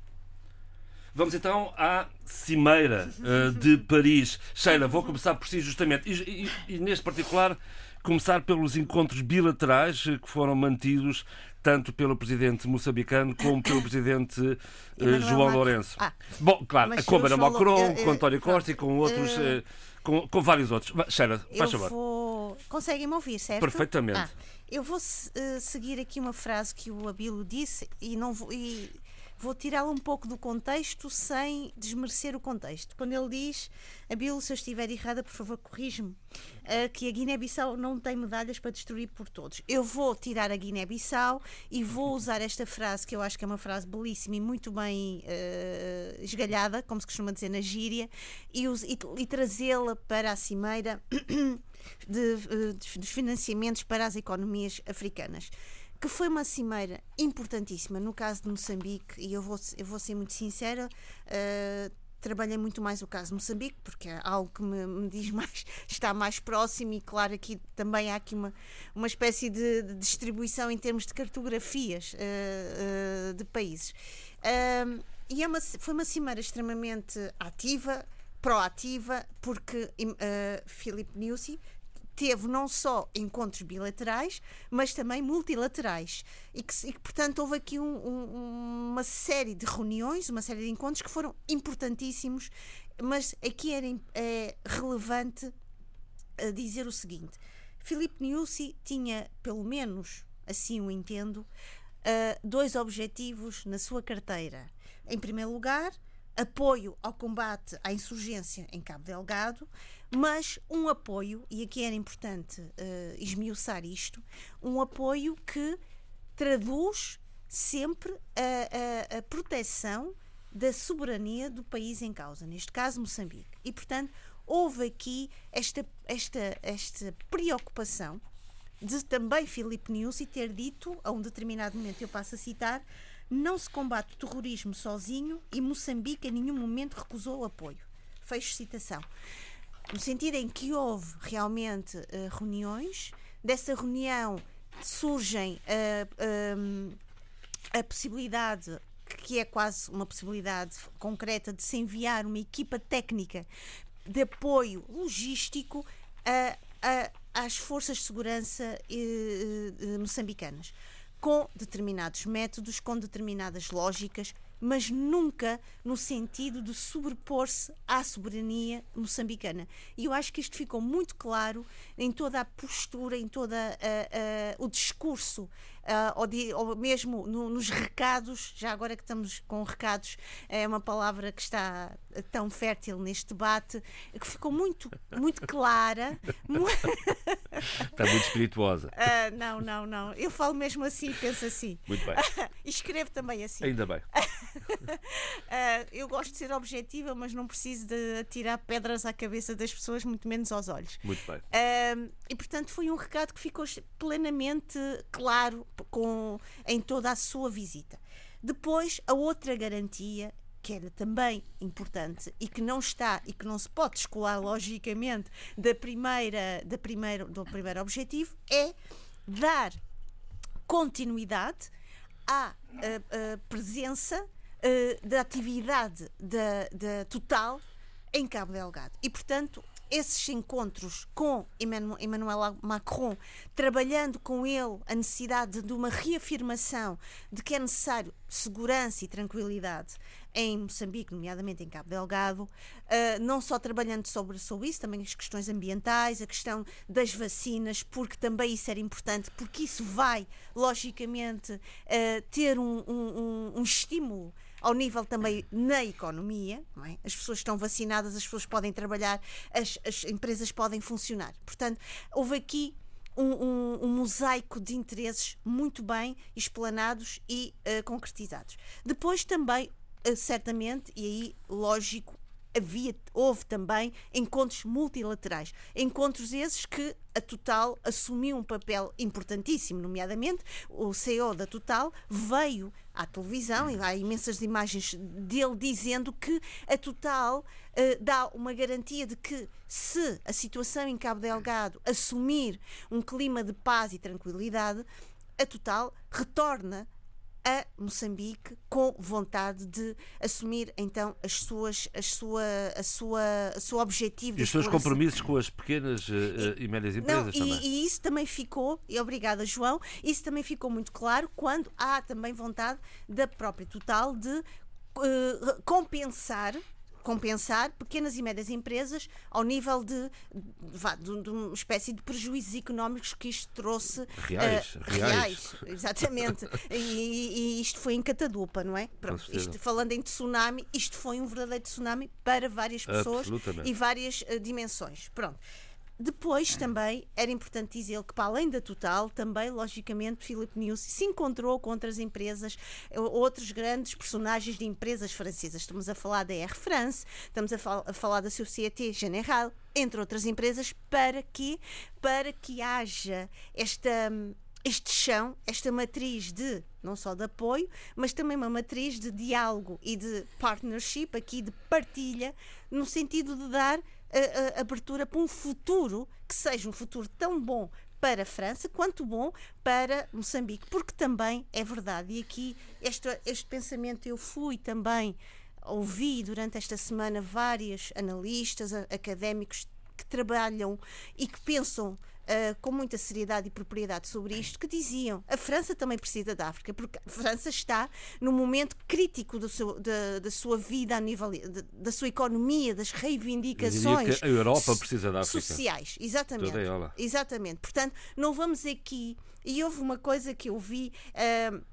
Vamos então à Cimeira uh, de Paris. Sheila, vou começar por si justamente. E, e, e, neste particular, começar pelos encontros bilaterais que foram mantidos tanto pelo presidente moçambicano como pelo presidente uh, João Lourenço. Ah, Bom, claro, com Emmanuel Macron, com António Costa e com outros, uh, com, com, vários outros. Sheila, faz favor. Vou... Conseguem-me ouvir, certo? Perfeitamente. Ah, eu vou uh, seguir aqui uma frase que o Abilo disse e não vou. E vou tirá-lo um pouco do contexto sem desmerecer o contexto. Quando ele diz, Abilo, se eu estiver errada, por favor, corrige-me, uh, que a Guiné-Bissau não tem medalhas para destruir por todos. Eu vou tirar a Guiné-Bissau e vou usar esta frase, que eu acho que é uma frase belíssima e muito bem uh, esgalhada, como se costuma dizer na gíria, e, e, e trazê-la para a cimeira de, de, dos financiamentos para as economias africanas que foi uma cimeira importantíssima no caso de Moçambique, e eu vou, eu vou ser muito sincera. Uh, trabalhei muito mais o caso de Moçambique, porque é algo que me, me, diz mais, está mais próximo, e claro, aqui também há aqui uma, uma espécie de, de distribuição em termos de cartografias uh, uh, de países. E é uma, foi uma cimeira extremamente ativa, proativa, porque uh, Filipe Nussi teve não só encontros bilaterais, mas também multilaterais. E que, e que portanto, houve aqui um, um, uma série de reuniões, uma série de encontros que foram importantíssimos, mas aqui era é, relevante dizer o seguinte: Filipe Niusi tinha, pelo menos assim o entendo, uh, dois objetivos na sua carteira. Em primeiro lugar, apoio ao combate à insurgência em Cabo Delgado, mas um apoio, e aqui era importante uh, esmiuçar isto, um apoio que traduz sempre a, a, a proteção da soberania do país em causa, neste caso Moçambique. E, portanto, houve aqui esta, esta, esta preocupação de também Filipe Nyusi ter dito, a um determinado momento, eu passo a citar, não se combate o terrorismo sozinho e Moçambique em nenhum momento recusou o apoio. Fecho citação. No sentido em que houve realmente uh, reuniões, dessa reunião surgem uh, a possibilidade que é quase uma possibilidade concreta de se enviar uma equipa técnica de apoio logístico a, a, às forças de segurança eh, eh, moçambicanas, com determinados métodos, com determinadas lógicas, mas nunca no sentido de sobrepor-se à soberania moçambicana. E eu acho que isto ficou muito claro em toda a postura, em todo o discurso uh, ou, de, ou, mesmo no, nos recados, já agora que estamos com recados, é uma palavra que está tão fértil neste debate, que ficou muito, muito clara. está muito espirituosa. Uh, não, não, não. Eu falo mesmo assim, penso assim. Muito bem. e escrevo também assim. Ainda bem. uh, eu gosto de ser objetiva, mas não preciso de atirar pedras à cabeça das pessoas, muito menos aos olhos. Muito bem. Uh, e portanto foi um recado que ficou plenamente claro com, em toda a sua visita. Depois, a outra garantia que era também importante e que não está e que não se pode descolar logicamente da primeira, da primeira, do primeiro objetivo é dar continuidade à, à, à presença uh, da atividade da, da Total em Cabo Delgado. E, portanto, esses encontros com Emmanuel Macron, trabalhando com ele a necessidade de uma reafirmação de que é necessário segurança e tranquilidade em Moçambique, nomeadamente em Cabo Delgado, uh, não só trabalhando sobre, sobre isso, também as questões ambientais, a questão das vacinas, porque também isso era importante, porque isso vai, logicamente, uh, ter um, um, um estímulo ao nível também na economia, é? as pessoas estão vacinadas, as pessoas podem trabalhar, as, as empresas podem funcionar. Portanto, houve aqui um, um, um, mosaico de interesses muito bem explanados e uh, concretizados. Depois também, uh, certamente, e aí lógico, havia, houve também encontros multilaterais. Encontros esses que a Total assumiu um papel importantíssimo, nomeadamente o CEO da Total veio à televisão e há imensas imagens dele dizendo que a Total uh, dá uma garantia de que se a situação em Cabo Delgado assumir um clima de paz e tranquilidade, a Total retorna a Moçambique com vontade de assumir então as suas, as sua, a sua, a sua objetivo. E os seus compromissos com as pequenas uh, e, e médias empresas não, também. E, e, isso também ficou, e obrigada João, isso também ficou muito claro quando há também vontade da própria Total de uh, compensar compensar pequenas e médias empresas ao nível de, vá, de, de uma espécie de prejuízos económicos que isto trouxe. Reais, uh, reais. reais. exatamente. e, e, isto foi em catadupa, não é? Pronto, isto, falando em tsunami, isto foi um verdadeiro tsunami para várias pessoas e várias uh, dimensões. Pronto. Depois também era importante dizer que, para além da Total, também, logicamente, Philip News se encontrou com outras empresas, outros grandes personagens de empresas francesas. Estamos a falar da Air France, estamos a, fal a falar da Société Générale, entre outras empresas, para que, para que haja esta este chão, esta matriz de não só de apoio, mas também uma matriz de diálogo e de partnership, aqui de partilha, no sentido de dar a, abertura para um futuro que seja um futuro tão bom para a França quanto bom para Moçambique, porque também é verdade, e aqui este, este pensamento eu fui também ouvi durante esta semana vários analistas, académicos que trabalham e que pensam uh, com muita seriedade e propriedade sobre isto, que diziam a França também precisa da África, porque a França está num momento crítico do seu, da, da sua vida a nível de, da sua economia, das reivindicações. a Europa precisa da África. Sociais, exatamente. Exatamente. Portanto, não vamos aqui. E houve uma coisa que eu vi. Uh,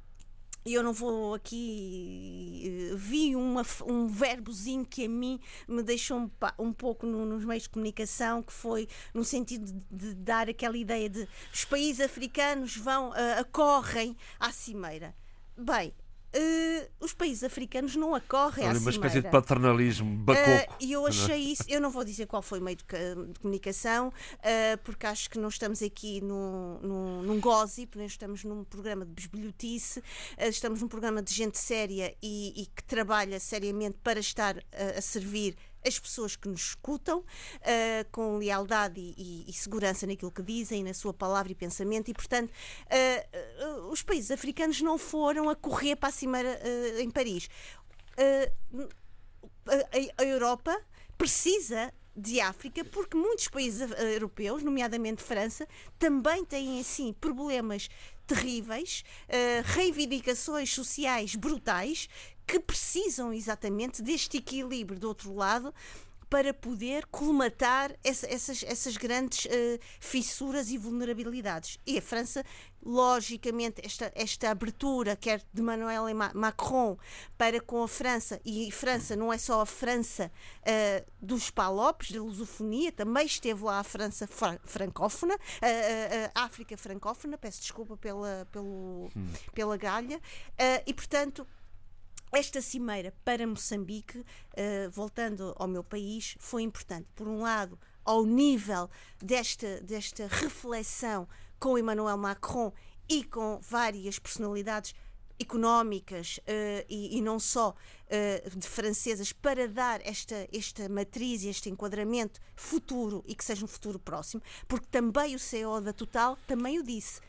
e eu não vou aqui. Eh, vi uma, um verbozinho que a mim me deixou um, um pouco no, nos meios de comunicação, que foi no sentido de, de dar aquela ideia de os países africanos vão, uh, acorrem à cimeira. Bem, Uh, os países africanos não acorrem à Uma espécie de paternalismo bacoco. Uh, e eu achei isso, eu não vou dizer qual foi o meio de, de comunicação, uh, porque acho que não estamos aqui num, num, num gossip, nem estamos num programa de besbilhotice, estamos num programa de gente séria e, e que trabalha seriamente para estar a servir as pessoas que nos escutam, uh, com lealdade e, e, e, segurança naquilo que dizem, na sua palavra e pensamento, e portanto uh, uh, os países africanos não foram a correr para a cimeira em Paris. A, a Europa precisa de África, porque muitos países europeus, nomeadamente França, também têm assim problemas terríveis, uh, reivindicações sociais brutais que precisam exatamente deste equilíbrio do outro lado para poder colmatar essa, essas, essas grandes uh, fissuras e vulnerabilidades. E a França, logicamente, esta, esta abertura, quer de Emmanuel Macron para com a França, e França não é só a França uh, dos palopes, da lusofonia, também esteve lá a França francófona, a, a, África francófona, peço desculpa pela, pelo, hum. pela galha, uh, e portanto esta cimeira para Moçambique, uh, voltando ao meu país, foi importante. Por um lado, ao nível desta, desta reflexão com Emmanuel Macron e com várias personalidades económicas uh, e, e, não só uh, de francesas para dar esta, esta matriz e este enquadramento futuro e que seja um futuro próximo, porque também o CEO da Total também o disse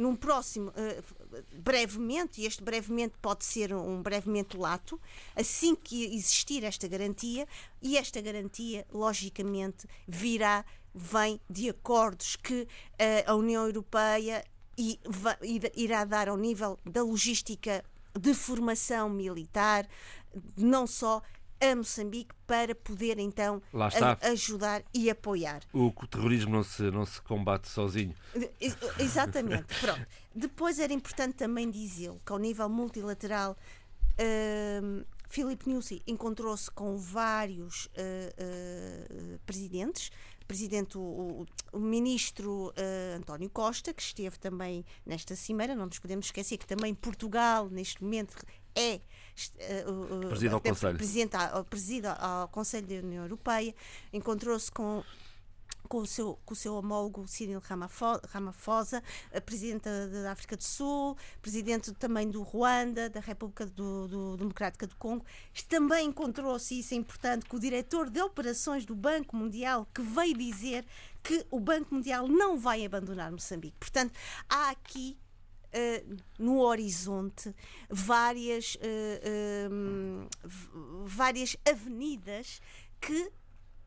num próximo, uh, brevemente, e este brevemente pode ser um brevemente lato, assim que existir esta garantia, e esta garantia, logicamente, virá, vem de acordos que uh, a União Europeia irá dar ao nível da logística de formação militar, não só a Moçambique para poder então ajudar e apoiar. O terrorismo não se, não se combate sozinho. Exatamente. Pronto. Depois era importante também dizê-lo que ao nível multilateral uh, Filipe Nyusi encontrou-se com vários uh, uh, presidentes, presidente, o, o ministro uh, António Costa, que esteve também nesta cimeira, não nos podemos esquecer que também Portugal, neste momento, é uh, preside ao Conselho. Preside, preside ao Conselho da União Europeia, encontrou-se com com o seu, com o seu homólogo Cyril Ramaphosa, presidente da África do Sul, presidente também do Ruanda, da República do, do Democrática do Congo. Também encontrou-se, isso é importante, com o diretor de operações do Banco Mundial, que veio dizer que o Banco Mundial não vai abandonar Moçambique. Portanto, há aqui Uh, no horizonte várias, uh, um, várias avenidas que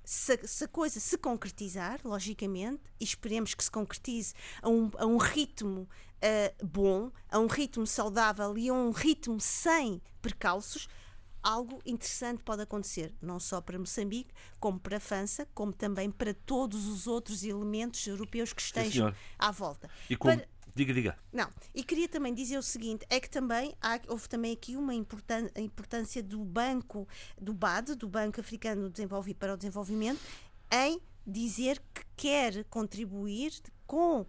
se, se, a coisa se concretizar, logicamente, e esperemos que se concretize a um, a um ritmo uh, bom, a um ritmo saudável e a um ritmo sem percalços, algo interessante pode acontecer, não só para Moçambique, como para a França, como também para todos os outros elementos europeus que estejam Sim, à volta. E como, para... Diga, diga. Não, e queria também dizer o seguinte: é que também há, houve também aqui uma importância do Banco, do BAD, do Banco Africano para o Desenvolvimento, em dizer que quer contribuir com uh,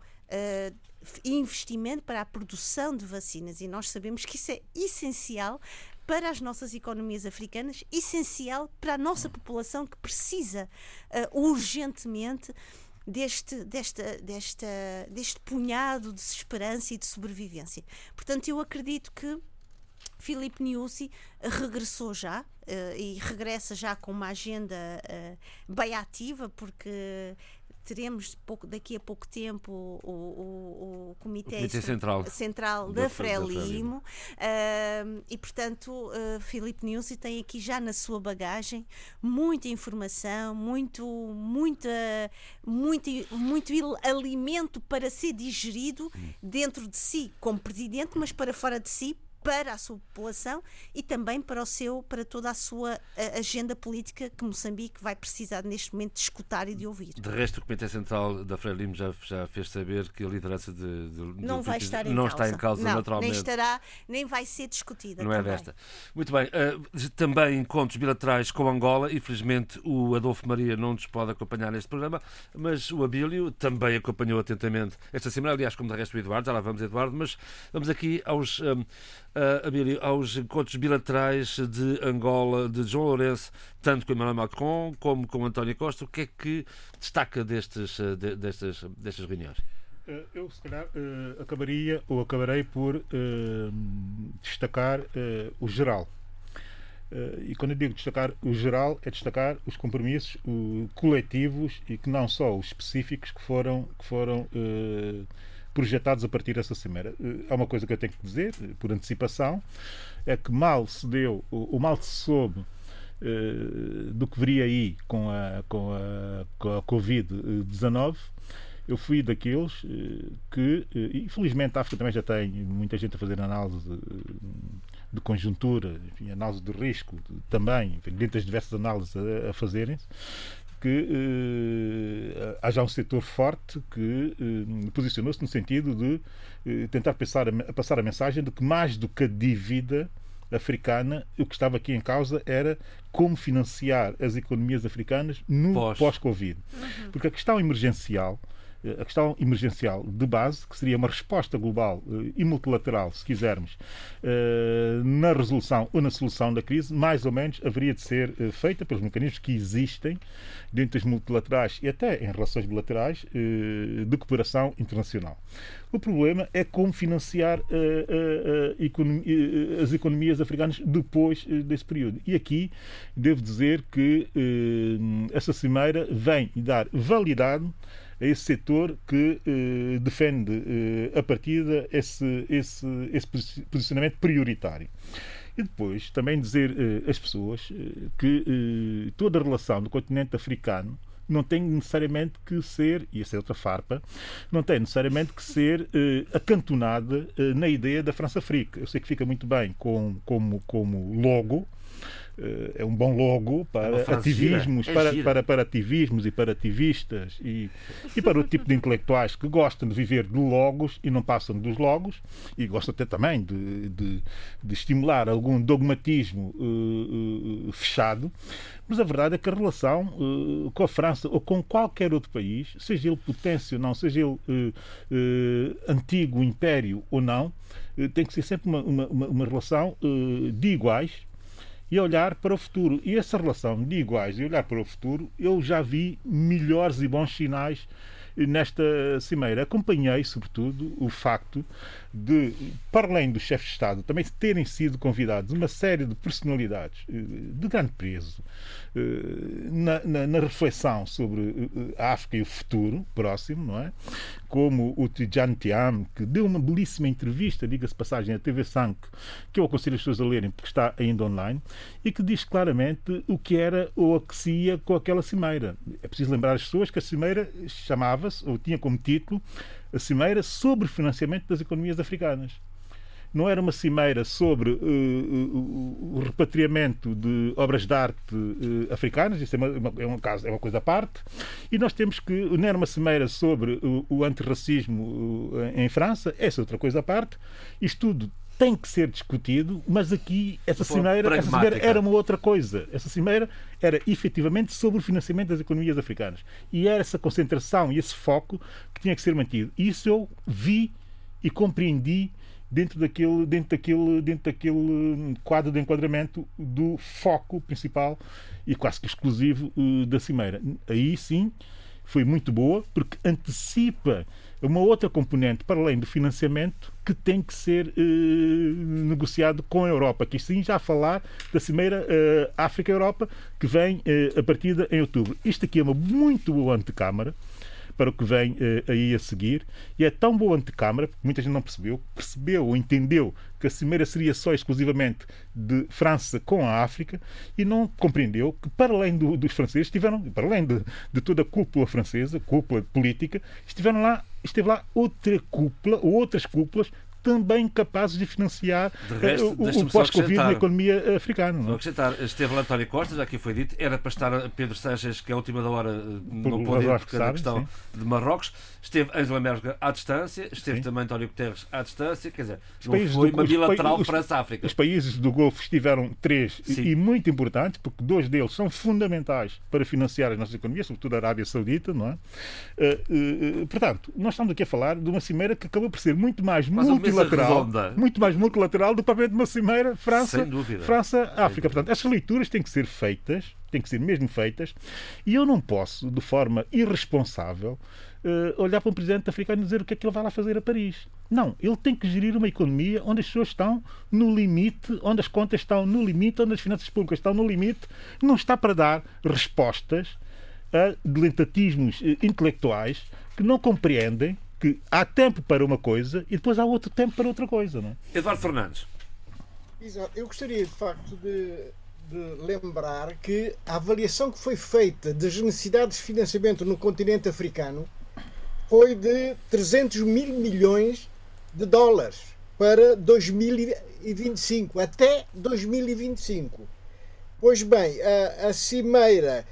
investimento para a produção de vacinas. E nós sabemos que isso é essencial para as nossas economias africanas, essencial para a nossa população que precisa uh, urgentemente deste, desta, desta, deste punhado de esperança e de sobrevivência. Portanto, eu acredito que Filipe Niusi regressou já uh, e regressa já com uma agenda uh, bem ativa, porque teremos pouco, daqui a pouco tempo o, o, o Comitê, o Comitê Central, Central da, da Frelimo. Uh, e, portanto, uh, Filipe Nussi tem aqui já na sua bagagem muita informação, muito, muita, muito, muito alimento para ser digerido hum. dentro de si como presidente, mas para fora de si para a sua população e também para, o seu, para toda a sua agenda política que Moçambique vai precisar neste momento de escutar e de ouvir. De resto, o Comitê Central da Frelimo já, já fez saber que a liderança de, de não, vai estar em não causa. está em causa não, naturalmente. Nem estará, nem vai ser discutida. Não também. é desta. Muito bem. Uh, também encontros bilaterais com Angola. Infelizmente, o Adolfo Maria não nos pode acompanhar neste programa, mas o Abílio também acompanhou atentamente esta semana. Aliás, como de resto o Eduardo, já lá vamos, Eduardo, mas vamos aqui aos. Um, uh, Abílio, aos encontros bilaterais de Angola, de João Lourenço, tanto com Emmanuel Macron como com António Costa. O que é que destaca destes, de, destas, destas reuniões? Eu, se calhar, acabaria ou acabarei por destacar o geral Uh, e quando eu digo destacar o geral, é destacar os compromissos uh, coletivos e que não só os específicos que foram, que foram uh, projetados a partir dessa cimeira. há uma coisa que eu tenho que dizer, por antecipação, é que mal se deu, o, mal se soube do que viria aí com a, com a, com a Covid-19 eu fui daqueles que, infelizmente, a África também já tem muita gente a fazer análise de conjuntura, enfim, análise de risco também, enfim, dentro das diversas análises a, a fazerem-se, que eh, haja um setor forte que eh, posicionou-se no sentido de eh, tentar pensar, a, passar a mensagem de que mais do que a dívida africana, o que estava aqui em causa era como financiar as economias africanas no pós-Covid. Pós uhum. Porque a questão emergencial a questão emergencial de base, que seria uma resposta global eh, e multilateral, se quisermos, eh, na resolução ou na solução da crise, mais ou menos haveria de ser eh, feita pelos mecanismos que existem dentro das multilaterais e até em relações bilaterais de cooperação internacional. O problema é como financiar as economias africanas depois desse período. E aqui devo dizer que essa cimeira vem dar validade a esse setor que eh, defende eh, a partida esse, esse, esse posicionamento prioritário. E depois também dizer eh, às pessoas eh, que eh, toda a relação do continente africano não tem necessariamente que ser, e essa é outra farpa, não tem necessariamente que ser eh, acantonada na ideia da França-África. Eu sei que fica muito bem com, como, como logo, eh, é um bom logo para é ativismos, é para, para, para ativismos e para ativistas e, e para o tipo de intelectuais que gostam de viver de logos e não passam dos logos e gostam até também de, de, de estimular algum dogmatismo uh, uh, fechado. Mas a verdade é que a relação uh, com a França ou com qualquer outro país, seja ele potência ou não, seja ele antigo império ou não, tem que ser sempre uma, uma, uma relação de iguais e olhar para o futuro. E essa relação de iguais e olhar para o futuro, eu já vi melhores e bons sinais nesta cimeira. Acompanhei, sobretudo, o facto de, para além dos chefes de Estado, também terem sido convidados uma série de personalidades eh, de grande peso eh, na, na, na reflexão sobre eh, a África e o futuro próximo, não é? Como o Tidjane Tiam, que deu uma belíssima entrevista, diga-se passagem, à TV Sank, que eu aconselho as pessoas a lerem porque está ainda online, e que diz claramente o que era ou a que se ia com aquela cimeira. É preciso lembrar as pessoas que a cimeira chamava-se, ou tinha como título, a cimeira sobre financiamento das economias africanas. Não era uma cimeira sobre uh, uh, o repatriamento de obras de arte uh, africanas, isso é, uma, é, uma, é uma coisa à parte, e nós temos que. Não era uma cimeira sobre o, o antirracismo em França, essa é outra coisa à parte. Isto tudo tem que ser discutido, mas aqui essa cimeira, essa cimeira, era uma outra coisa. Essa cimeira era efetivamente sobre o financiamento das economias africanas. E era essa concentração e esse foco que tinha que ser mantido. Isso eu vi e compreendi dentro daquele, dentro daquele, dentro daquele hum, quadro de enquadramento do foco principal e quase que exclusivo uh, da cimeira. Aí sim foi muito boa, porque antecipa uma outra componente, para além do financiamento, que tem que ser eh, negociado com a Europa, que sim já falar da Cimeira eh, África-Europa, que vem eh, a de em outubro. Isto aqui é uma muito boa antecâmara para o que vem eh, aí a seguir. E é tão boa antecâmara, porque muita gente não percebeu, percebeu ou entendeu que a cimeira seria só exclusivamente de França com a África e não compreendeu que, para além do, dos franceses, tiveram, para além de, de toda a cúpula francesa, cúpula política, estiveram lá esteve lá outra cúpula, ou outras cúpulas também capazes de financiar de resto, uh, o, o pós-Covid na economia africana. Não? É? Vou acrescentar, esteve lá António Costa, já aqui foi dito, era para estar Pedro Sanches, que é a última da hora não pôde ir por questão sim. de Marrocos. Esteve Angela Merkel à distância, esteve sim. também António Guterres à distância, quer dizer, os não foi uma bilateral França-África. Os países do Golfo estiveram três sim. e muito importantes, porque dois deles são fundamentais para financiar as nossas economias, sobretudo a Arábia Saudita, não é? Uh, uh, portanto, nós estamos aqui a falar de uma cimeira que acabou por ser muito mais multilateral multilateral, muito mais multilateral do que propriamente uma cimeira França, França. Portanto, essas leituras têm que ser feitas, têm que ser mesmo feitas, e eu não posso, de forma irresponsável, uh, olhar para um presidente africano e dizer o que é que ele vai lá fazer a Paris. Não, ele tem que gerir uma economia onde as pessoas estão no limite, onde as contas estão no limite, onde as finanças públicas estão no limite. Não está para dar respostas a dilentatismos uh, intelectuais que não compreendem que há tempo para uma coisa e depois há outro tempo para outra coisa. Não é? Eduardo Fernandes. Exato. Eu gostaria, de facto, de, de lembrar que a avaliação que foi feita das necessidades de financiamento no continente africano foi de 300 mil milhões de dólares para 2025, até 2025. Pois bem, a, a cimeira,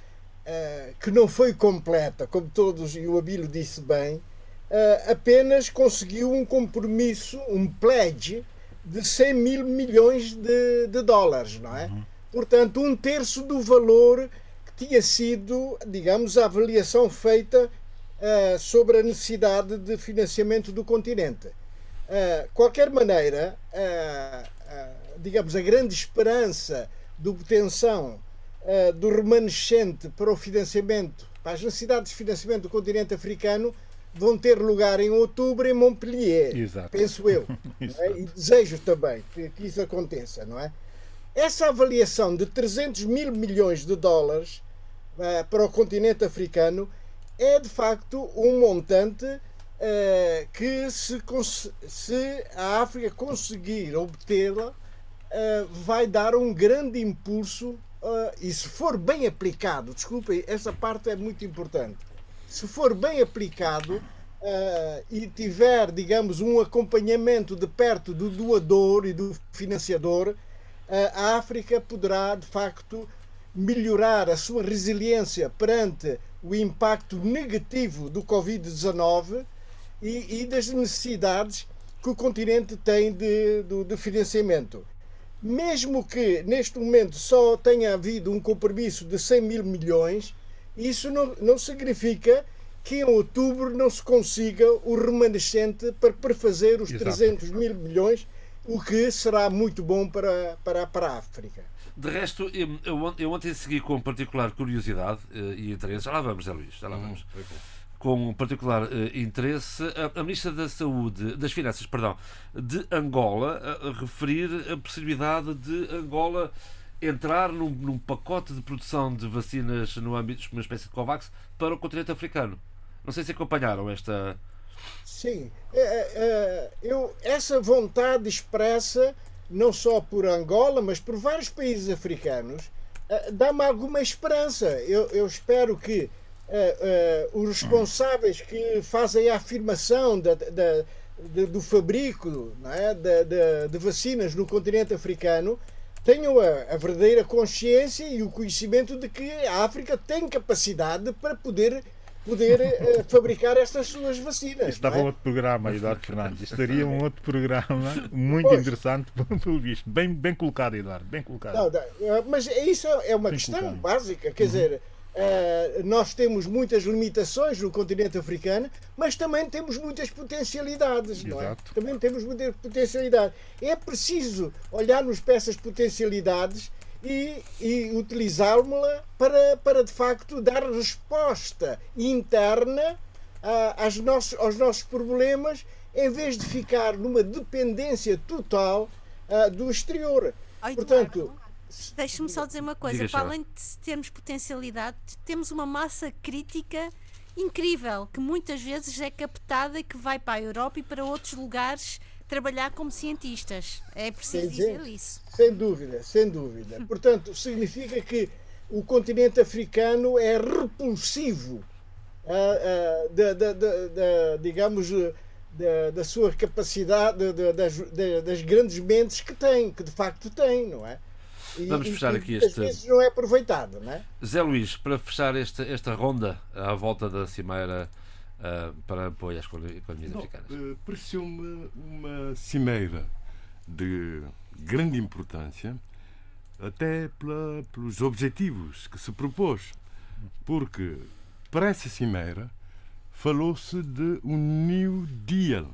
a, que não foi completa, como todos, e o Abílio disse bem, a, apenas conseguiu um compromisso, um pledge, de 100 mil milhões de, de dólares, não é? Uhum. Portanto, um terço do valor que tinha sido, digamos, a avaliação feita uh, sobre a necessidade de financiamento do continente. Uh, qualquer maneira, uh, digamos, a grande esperança de obtenção do remanescente para o financiamento, para as necessidades de financiamento do continente africano, vão ter lugar em outubro em Montpellier, Exato. penso eu. é? E desejo também que, que, isso aconteça, não é? Essa avaliação de 300 mil milhões de dólares para o continente africano é de facto um montante uh, que, se, se, a África conseguir obtê-la, uh, vai dar um grande impulso. Uh, e se for bem aplicado, desculpem, essa parte é muito importante. Se for bem aplicado, Uh, e tiver, digamos, um acompanhamento de perto do doador e do financiador, uh, a África poderá, de facto, melhorar a sua resiliência perante o impacto negativo do Covid-19 e, e, das necessidades que o continente tem de, de, de, financiamento. Mesmo que neste momento só tenha havido um compromisso de 100 mil milhões, isso não, não significa que em outubro não se consiga o remanescente para prefazer os Exato. 300 mil milhões, o que será muito bom para, para, para a África. De resto, eu, eu ontem segui com particular curiosidade uh, e interesse. Já lá vamos, Zé Luís, já lá uhum. vamos. Com particular uh, interesse, a, a, Ministra da Saúde, das Finanças, perdão, de Angola, a, referir a possibilidade de Angola entrar num, num, pacote de produção de vacinas no âmbito de uma espécie de COVAX para o continente africano. Não sei se acompanharam esta. Sim, é, é, é eu, essa vontade expressa não só por Angola, mas por vários países africanos, uh, dá-me alguma esperança. Eu, eu espero que uh, uh, os responsáveis que fazem a afirmação da, da, do fabrico é? de, de, de, vacinas no continente africano tenham a, a, verdadeira consciência e o conhecimento de que a África tem capacidade para poder poder uh, fabricar estas suas vacinas. Isso estava é? outro programa, Eduardo Fernandes. Estaria um outro programa muito pois. interessante, pelo visto. Bem, bem colocado, Eduardo, bem colocado. Não, não, eh, mas isso é uma bem questão colocado. básica, quer uhum. dizer. Uh, nós temos muitas limitações no continente africano, mas também temos muitas potencialidades, não é? Também temos muitas potencialidades. É preciso olharmos para essas potencialidades e, e utilizá-la para, para, de facto, dar resposta interna a, aos, nossos, aos nossos problemas, em vez de ficar numa dependência total uh, do exterior. Ai, Portanto. Deixe-me só dizer uma coisa: para além de termos potencialidade, temos uma massa crítica incrível que muitas vezes é captada e que vai para a Europa e para outros lugares trabalhar como cientistas. É preciso dizer isso. Sem dúvida, sem dúvida. Portanto, significa que o continente africano é repulsivo uh, uh, da, da, da, digamos, da, da sua capacidade, das, das grandes mentes que tem, que de facto tem, não é? E, Vamos fechar aqui este. vezes não é aproveitado, não é? Zé Luís, para fechar esta, esta ronda à volta da Cimeira uh, para apoio às economias africanas? Uh, Pareceu-me uma cimeira de grande importância, até pela, pelos objetivos que se propôs. Porque para essa cimeira falou-se de um New Deal.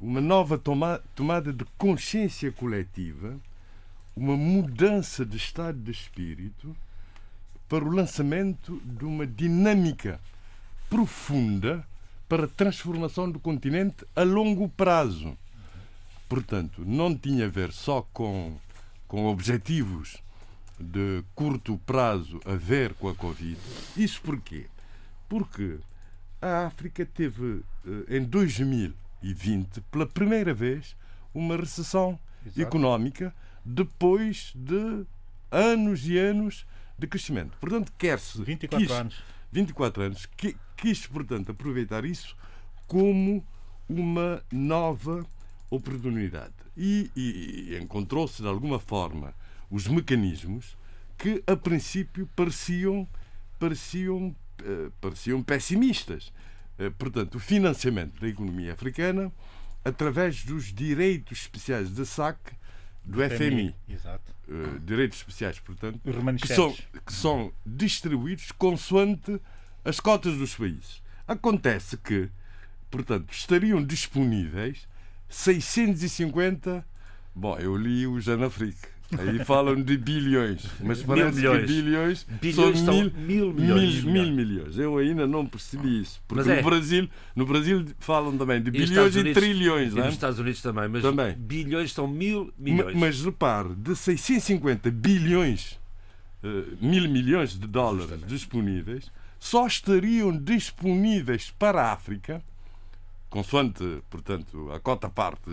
uma nova toma, tomada de consciência coletiva, uma mudança de estado de espírito para o lançamento de uma dinâmica profunda para a transformação do continente a longo prazo. Portanto, não tinha a ver só com, com objetivos de curto prazo a ver com a Covid. Isso porquê? Porque a África teve, eh, em 2020, pela primeira vez, uma recessão Exato. económica depois de anos e anos de crescimento. Portanto, quer-se. 24 quis, anos. 24 anos. Que, quis, portanto, aproveitar isso como uma nova oportunidade. E, e, e encontrou-se, de alguma forma, os mecanismos que, a princípio, pareciam, pareciam, uh, pareciam pessimistas. Uh, portanto, o financiamento da economia africana através dos direitos especiais de saque do FMI. FMI. Exato. Uh, direitos especiais, portanto, que são, que são distribuídos consoante as cotas dos países. Acontece que, portanto, estariam disponíveis 650. Bom, eu li o Janafrique. Aí falam de bilhões, mas parece milhões. que bilhões, bilhões são mil, mil milhões. Mil, mil, milhões. Eu ainda não percebi isso. Porque é. no, Brasil, no Brasil falam também de bilhões e, trilhões. E nos é? Estados Unidos também, mas também. bilhões são mil milhões. Mas, mas repare, de 650 bilhões, uh, mil milhões de dólares Justamente. disponíveis, só estariam disponíveis para a África, consoante, portanto, a cota parte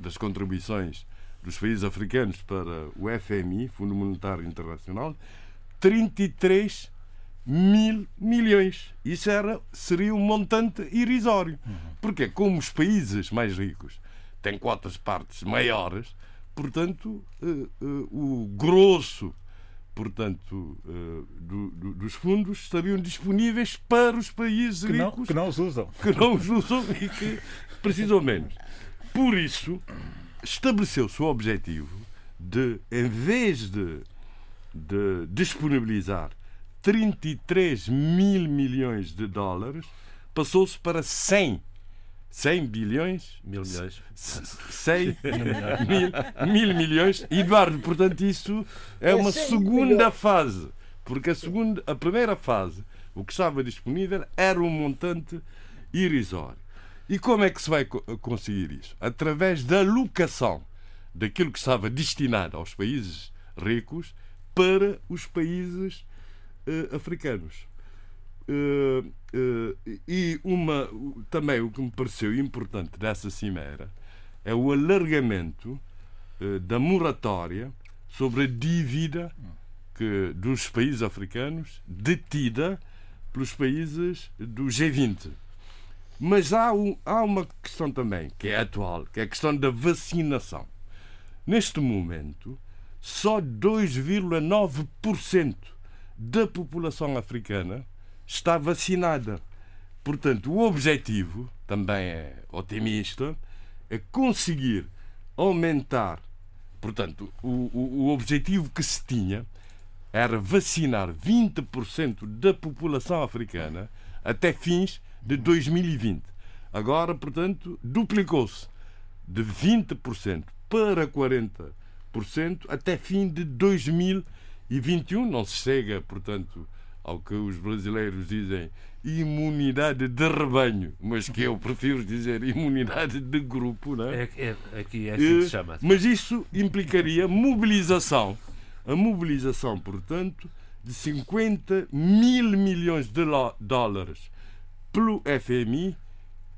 das contribuições dos países africanos para o FMI, Fundo Monetário Internacional, 33 mil milhões. Isso era, seria um montante irrisório. Porque, como os países mais ricos têm cotas partes maiores, portanto, uh, uh, o grosso portanto, uh, do, do, dos fundos estariam disponíveis para os países que ricos não, que não os usam. Que não os usam e que precisam menos. Por isso, estabeleceu-se o objetivo de, em vez de, de disponibilizar 33 mil milhões de dólares, passou-se para 100 100 bilhões? Mil milhões. 100 mil, mil milhões. Eduardo, portanto, isso é uma segunda fase. Porque a, segunda, a primeira fase, o que estava disponível era um montante irrisório. E como é que se vai conseguir isso? Através da alocação daquilo que estava destinado aos países ricos para os países uh, africanos. Uh, uh, e uma, também o que me pareceu importante dessa cimeira é o alargamento da moratória sobre a dívida que, dos países africanos detida pelos países do G20. Mas há, um, há uma questão também que é atual, que é a questão da vacinação. Neste momento, só 2,9% da população africana está vacinada. Portanto, o objetivo, também é otimista, é conseguir aumentar. Portanto, o, o, o objetivo que se tinha era vacinar 20% da população africana até fins de 2020. Agora, portanto, duplicou-se de 20% para 40% até fim de 2021. Não se chega, portanto, ao que os brasileiros dizem imunidade de rebanho, mas que eu prefiro dizer imunidade de grupo, não é? é, é aqui é assim que se chama. Mas isso implicaria mobilização, a mobilização, portanto, de 50 mil milhões de dólares pelo FMI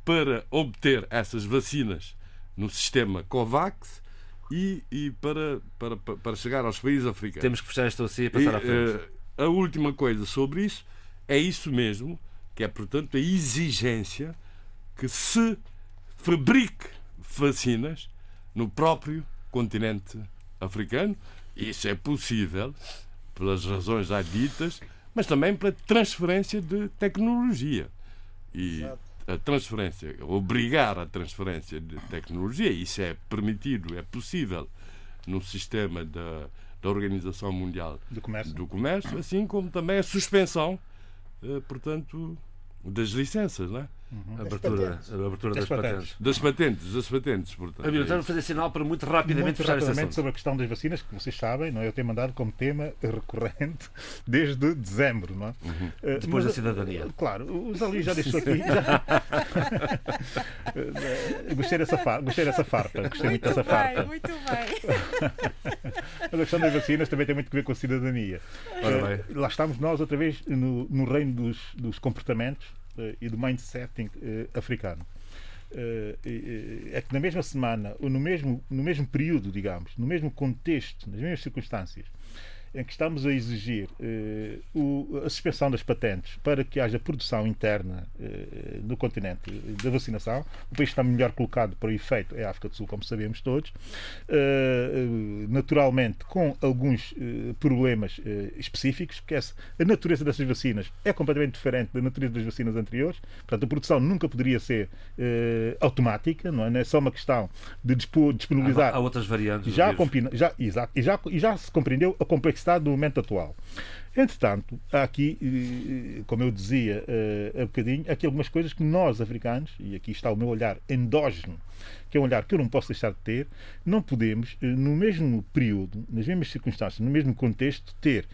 para obter essas vacinas no sistema COVAX e, e para, para, para chegar aos países africanos. Temos que fechar esta OCI e passar e, à frente. Uh, a última coisa sobre isso é isso mesmo, que é, portanto, a exigência que se fabrique vacinas no próprio continente africano. Isso é possível pelas razões já ditas, mas também pela transferência de tecnologia e a transferência, obrigar a transferência de tecnologia, isso é permitido, é possível no sistema da, da Organização Mundial do Comércio. do Comércio, assim como também a suspensão, eh, portanto, das licenças, não é? Uhum. Abertura, das abertura das, das patentes. patentes. Das patentes, das patentes, portanto. Amigo, então, fazer sinal para muito rapidamente muito fechar rapidamente sobre a questão das vacinas, que vocês sabem, não é? eu tenho mandado como tema recorrente desde dezembro. Não é? Uhum. Uh, Depois Mas, da cidadania. Claro, o Zali já deixou aqui. Já... gostei, dessa farpa, gostei dessa farpa. Gostei muito, muito dessa bem, farpa. Muito bem. Mas a questão das vacinas também tem muito a ver com a cidadania. Uh, lá estamos nós outra vez no, no reino dos, dos comportamentos e do mindsetting uh, africano. é que na mesma semana, ou no mesmo, no mesmo período, digamos, no mesmo contexto, nas mesmas circunstâncias, em que estamos a exigir eh, o, a suspensão das patentes para que haja produção interna eh, no continente da vacinação. O país está melhor colocado para o efeito é a África do Sul, como sabemos todos. Eh, naturalmente, com alguns eh, problemas eh, específicos, que essa, a natureza dessas vacinas é completamente diferente da natureza das vacinas anteriores. Portanto, a produção nunca poderia ser eh, automática, não é? não é só uma questão de disponibilizar. Há, há outras variantes. Já, já, exato, e já, e já se compreendeu a complexidade complexidade do momento atual. Entretanto, há aqui, eh, como eu dizia uh, há bocadinho, aqui algumas coisas que nós, africanos, e aqui está o meu olhar endógeno, que é um olhar que eu não posso deixar de ter, não podemos, uh, no mesmo período, nas mesmas circunstâncias, no mesmo contexto, ter,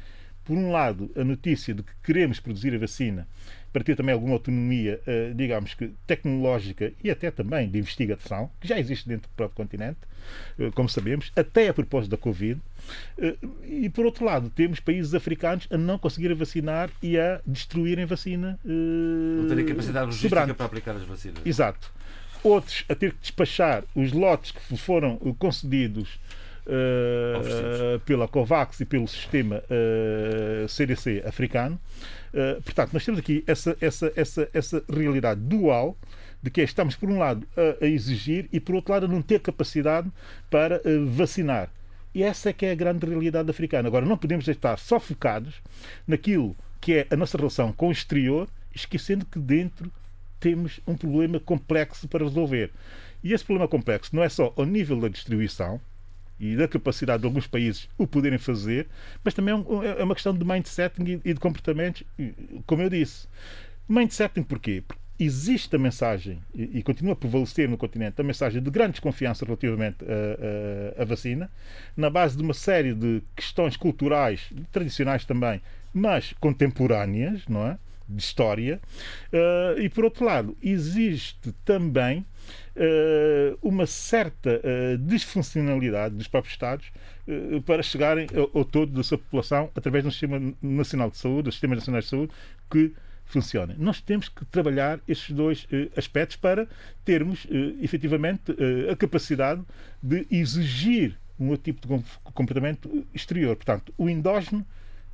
por um lado, a notícia de que queremos produzir a vacina para ter também alguma autonomia, uh, digamos que tecnológica e até também de investigação, que já existe dentro do próprio continente, uh, como sabemos, até a propósito da Covid. Uh, e por outro lado, temos países africanos a não conseguirem vacinar e a destruírem vacina. não terem capacidade logística sobrante. para aplicar as vacinas. Exato. Outros a ter que despachar os lotes que foram concedidos Uh, pela COVAX e pelo sistema uh, CDC africano. Uh, portanto, nós temos aqui essa, essa, essa, essa realidade dual de que estamos, por um lado, a, a, exigir e, por outro lado, a não ter capacidade para vacinar. E essa é que é a grande realidade africana. Agora, não podemos estar só focados naquilo que é a nossa relação com o exterior, esquecendo que dentro temos um problema complexo para resolver. E esse problema complexo não é só ao nível da distribuição, e da capacidade de alguns países o poderem fazer, mas também é, é uma questão de mindsetting e de comportamentos, como eu disse. Mindsetting porquê? Porque existe a mensagem, e, continua a prevalecer no continente, a mensagem de grande desconfiança relativamente à, vacina, na base de uma série de questões culturais, tradicionais também, mas contemporâneas, não é? De história. Uh, e, por outro lado, existe também uma certa uh, disfuncionalidade dos próprios Estados uh, para chegarem ao, todo da sua população através de um sistema nacional de saúde, dos sistemas nacionais de saúde, que funcionem. Nós temos que trabalhar estes dois aspectos para termos efetivamente a capacidade de exigir um outro tipo de comportamento exterior. Portanto, o endógeno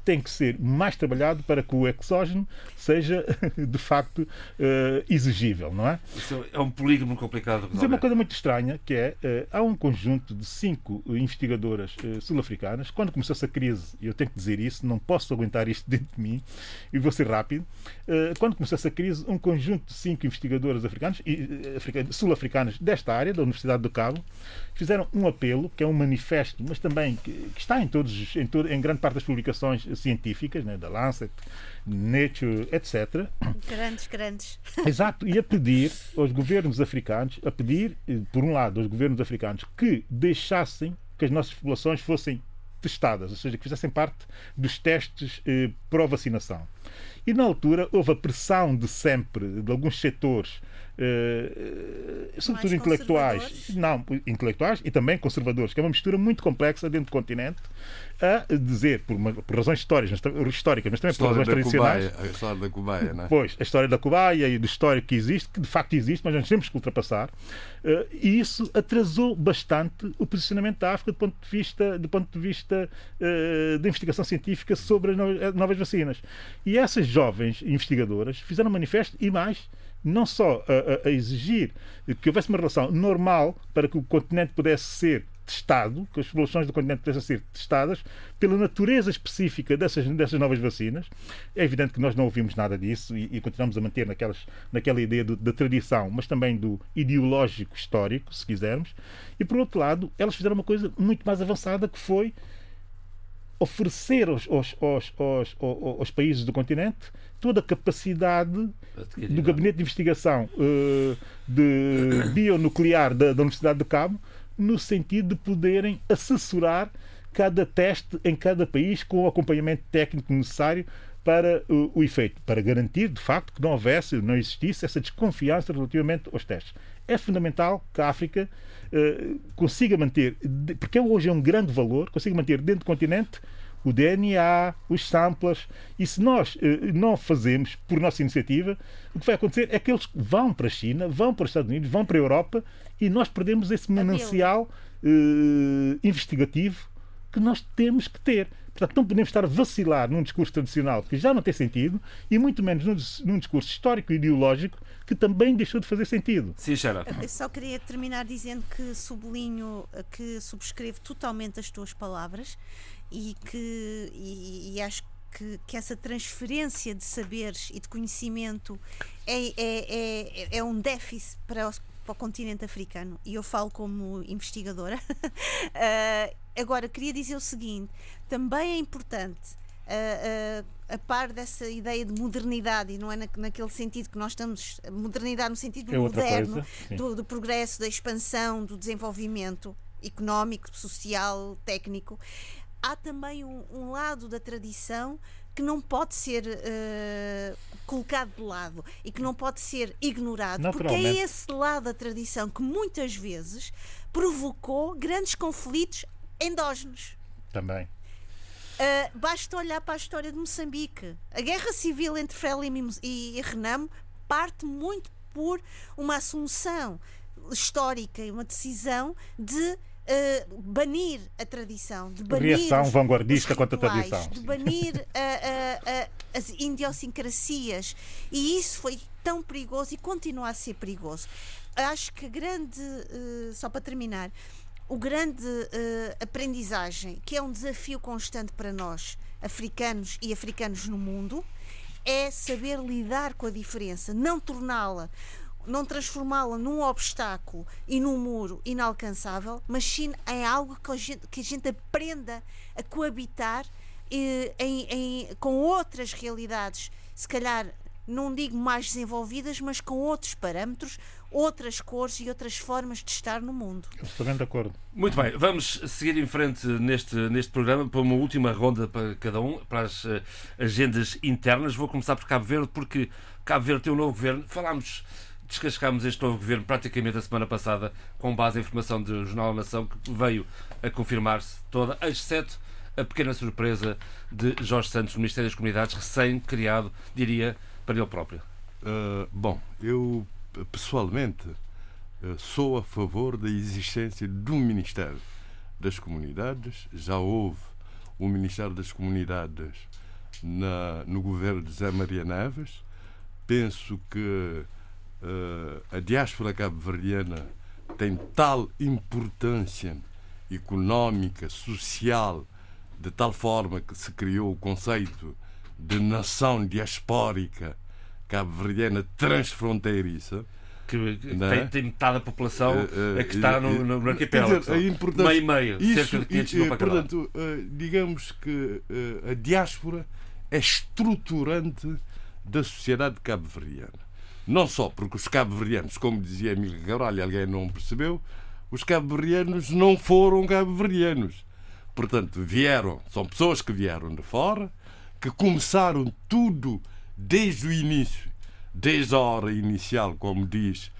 tem que ser mais trabalhado para que o exógeno seja, de facto, uh, exigível, não é? Isso é um polígono complicado. Mas é uma coisa muito estranha, que é, uh, há um conjunto de cinco investigadoras uh, sul-africanas, quando começou essa crise, e eu tenho que dizer isso, não posso aguentar isto dentro de mim, e vou ser rápido, quando começou essa crise, um conjunto de cinco investigadoras africanas, sul-africanas desta área, da Universidade do Cabo, fizeram um apelo, que é um manifesto, mas também que, que está em, todos, em, todo, em grande parte das publicações científicas, né, da Lancet, Nature, etc. Grandes, grandes. Exato, e a pedir aos governos africanos, a pedir, eh, por um lado, aos governos africanos que deixassem que as nossas populações fossem testadas, ou seja, que fizessem parte dos testes eh, pró-vacinação. E na altura houve a pressão de sempre de alguns setores Uh, sobretudo intelectuais, não, intelectuais e também conservadores, que é uma mistura muito complexa dentro do continente, a dizer, por, uma, por razões históricas, históricas, mas também por razões tradicionais. Cubaia, a história da Cubaia, não é? Pois, a história da Cubaia e do histórico que existe, que de facto existe, mas nós temos que ultrapassar. Uh, e isso atrasou bastante o posicionamento da África do ponto de vista, do ponto de vista uh, da investigação científica sobre as novas vacinas. E essas jovens investigadoras fizeram um manifesto e mais não só a, a, a, exigir que houvesse uma relação normal para que o continente pudesse ser testado, que as populações do continente pudessem ser testadas pela natureza específica dessas, dessas novas vacinas. É evidente que nós não ouvimos nada disso e, e continuamos a manter naquelas, naquela ideia do, da tradição, mas também do ideológico histórico, se quisermos. E, por outro lado, elas fizeram uma coisa muito mais avançada que foi oferecer aos, aos, aos, aos, aos países do continente toda a capacidade do Gabinete de Investigação uh, de Bionuclear da, da Universidade de Cabo no sentido de poderem assessorar cada teste em cada país com o acompanhamento técnico necessário para o, o, efeito, para garantir de facto que não houvesse, não existisse essa desconfiança relativamente aos testes. É fundamental que a África uh, consiga manter, porque hoje é um grande valor, consiga manter dentro do continente o DNA, os samples, e se nós uh, não fazemos por nossa iniciativa, o que vai acontecer é que eles vão para a China, vão para os Estados Unidos, vão para a Europa e nós perdemos esse manancial uh, investigativo que nós temos que ter. Portanto, não podemos estar a vacilar num discurso tradicional que já não tem sentido e muito menos num, num discurso histórico e ideológico que também deixou de fazer sentido. Sim. Eu só queria terminar dizendo que sublinho, que subscrevo totalmente as tuas palavras e que e, e acho que, que, essa transferência de saberes e de conhecimento é, é, é, é um déficit para o, para o continente africano e eu falo como investigadora. uh, agora, queria dizer o seguinte: também é importante. Uh, uh, a par dessa ideia de modernidade, e não é na, naquele sentido que nós estamos, modernidade no sentido é moderno, do, do, progresso, da expansão, do desenvolvimento económico, social, técnico, há também um, um lado da tradição que não pode ser uh, colocado de lado e que não pode ser ignorado, porque é esse lado da tradição que muitas vezes provocou grandes conflitos endógenos. Também. Uh, basta olhar para a história de Moçambique. A guerra civil entre Frelimo e, e Renamo parte muito por uma assunção histórica e uma decisão de Uh, banir a tradição, de banir reação vanguardista contra a tradição, de banir uh, uh, as idiosincrasias e isso foi tão perigoso e continua a ser perigoso. Acho que a grande, só para terminar, o grande aprendizagem, que é um desafio constante para nós, africanos e africanos no mundo, é saber lidar com a diferença, não torná-la não transformá-la num obstáculo e num muro inalcançável, mas sim em algo que a gente, que a gente aprenda a coabitar eh, em, em, com outras realidades, se calhar não digo mais desenvolvidas, mas com outros parâmetros, outras cores e outras formas de estar no mundo. Absolutamente de acordo. Muito bem, vamos seguir em frente neste, neste programa para uma última ronda para cada um, para as uh, agendas internas. Vou começar por Cabo Verde, porque Cabo Verde tem um novo governo. Falámos descascámos este novo governo praticamente a semana passada, com base em informação do Jornal da Nação, que veio a confirmar-se toda, exceto a pequena surpresa de Jorge Santos Ministério das Comunidades, recém-criado, diria, para ele próprio. Uh, bom, eu pessoalmente uh, sou a favor da existência de um Ministério das Comunidades. Já houve o Ministério das Comunidades na, no governo de Zé Maria Neves. Penso que a diáspora cabo-verdiana tem tal importância económica, social, de tal forma que se criou o conceito de nação diaspórica cabo-verdiana transfronteiriça. Que, que é? tem, tem, metade da população uh, uh, que está no, no, no arquipélago. Dizer, a importância, meio meio, isso, cerca de 500 mil para Portanto, uh, digamos que a diáspora é estruturante da sociedade cabo-verdiana. Não só porque os cabo-verdianos, como dizia Emílio e alguém não percebeu, os cabo-verdianos não foram cabo-verdianos. Portanto, vieram, são pessoas que vieram de fora, que começaram tudo desde o início, desde a hora inicial, como diz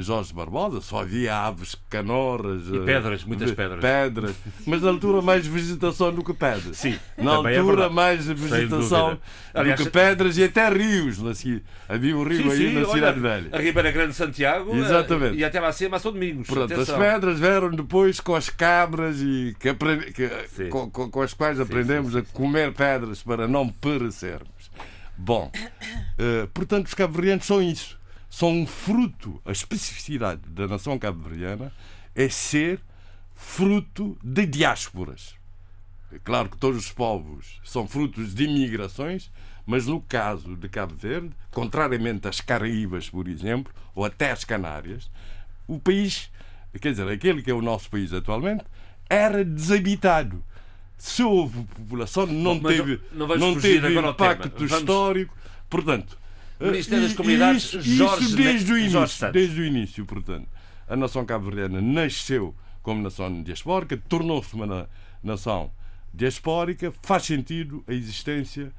Jorge Barbosa, só havia aves, canoras. E pedras, eh, muitas pedras. Pedras. Mas na altura mais vegetação do que pedras. Sim, na é altura é mais vegetação Aliás, do que pedras e até rios. Assim, havia um rio sim, aí sim, na Cidade Velha. A Ribeira Grande de Santiago eh, Exatamente. e até lá São Domingos. Pronto, as pedras vieram depois com as cabras e que aprendi, que, com, com, as quais aprendemos a comer pedras para não perecermos. Bom, uh, portanto, os cabo-verdianos são isso são um fruto, a especificidade da nação cabo-verdiana é ser fruto de diásporas. É claro que todos os povos são frutos de imigrações, mas no caso de Cabo Verde, contrariamente às Caraíbas, por exemplo, ou até às Canárias, o país, quer dizer, aquele que é o nosso país atualmente, era desabitado. Se houve população, não teve, não, não teve impacto histórico Portanto, Ministério das Comunidades, isso, Jorge, isso desde, o início, Jorge Santos. desde o início, portanto, a nação cabo-verdiana nasceu como nação diaspórica, tornou-se uma na, nação diaspórica, faz sentido a existência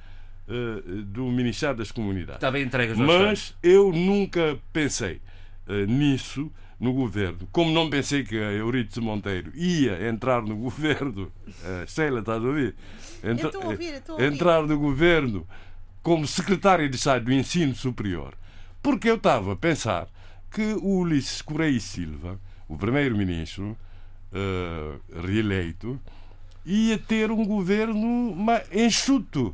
uh, do Ministério das Comunidades. Está bem entregue, Jorge Mas Santos. eu nunca pensei uh, nisso no governo. Como não pensei que a Euridice Monteiro ia entrar no governo, uh, Sheila, estás a ouvir? Entra, a ouvir, a ouvir. Entrar no governo como secretário de Estado do Ensino Superior, porque eu estava a pensar que o Ulisses Correia Silva, o primeiro-ministro uh, reeleito, ia ter um governo enxuto.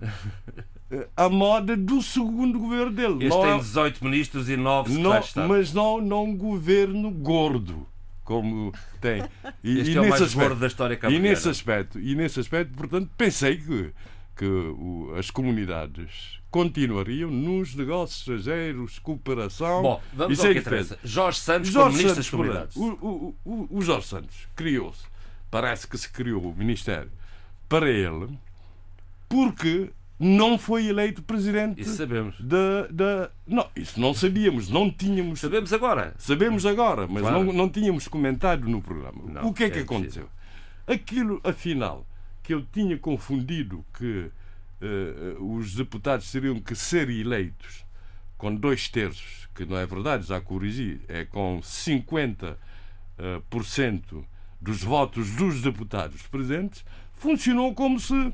A moda do segundo governo dele. Este não tem é- 18 ministros e 9 não, secretários mas não, não um governo gordo como tem. E, Este e é o mais aspecto, gordo da história e nesse aspecto, e nesse aspecto, portanto, pensei que, que o- as comunidades continuariam nos negócios estrangeiros, cooperação. Bom, vamos ao é que interessa. Jorge Santos, Jorge ministro das Comunidades. o, o, o, Jorge Santos criou-se, parece que se criou o Ministério para ele, porque não foi eleito presidente Isso sabemos. da, da. Não, isso não sabíamos, não tínhamos. Sabemos agora. Sabemos agora, mas Claro. não, não tínhamos comentado no programa. Não, o que é que é aconteceu? Aquilo, afinal, que eu tinha confundido que eh, os deputados teriam que ser eleitos com dois terços, que não é verdade, já corrigi, é com 50% eh, por cento dos votos dos deputados presentes, funcionou como se,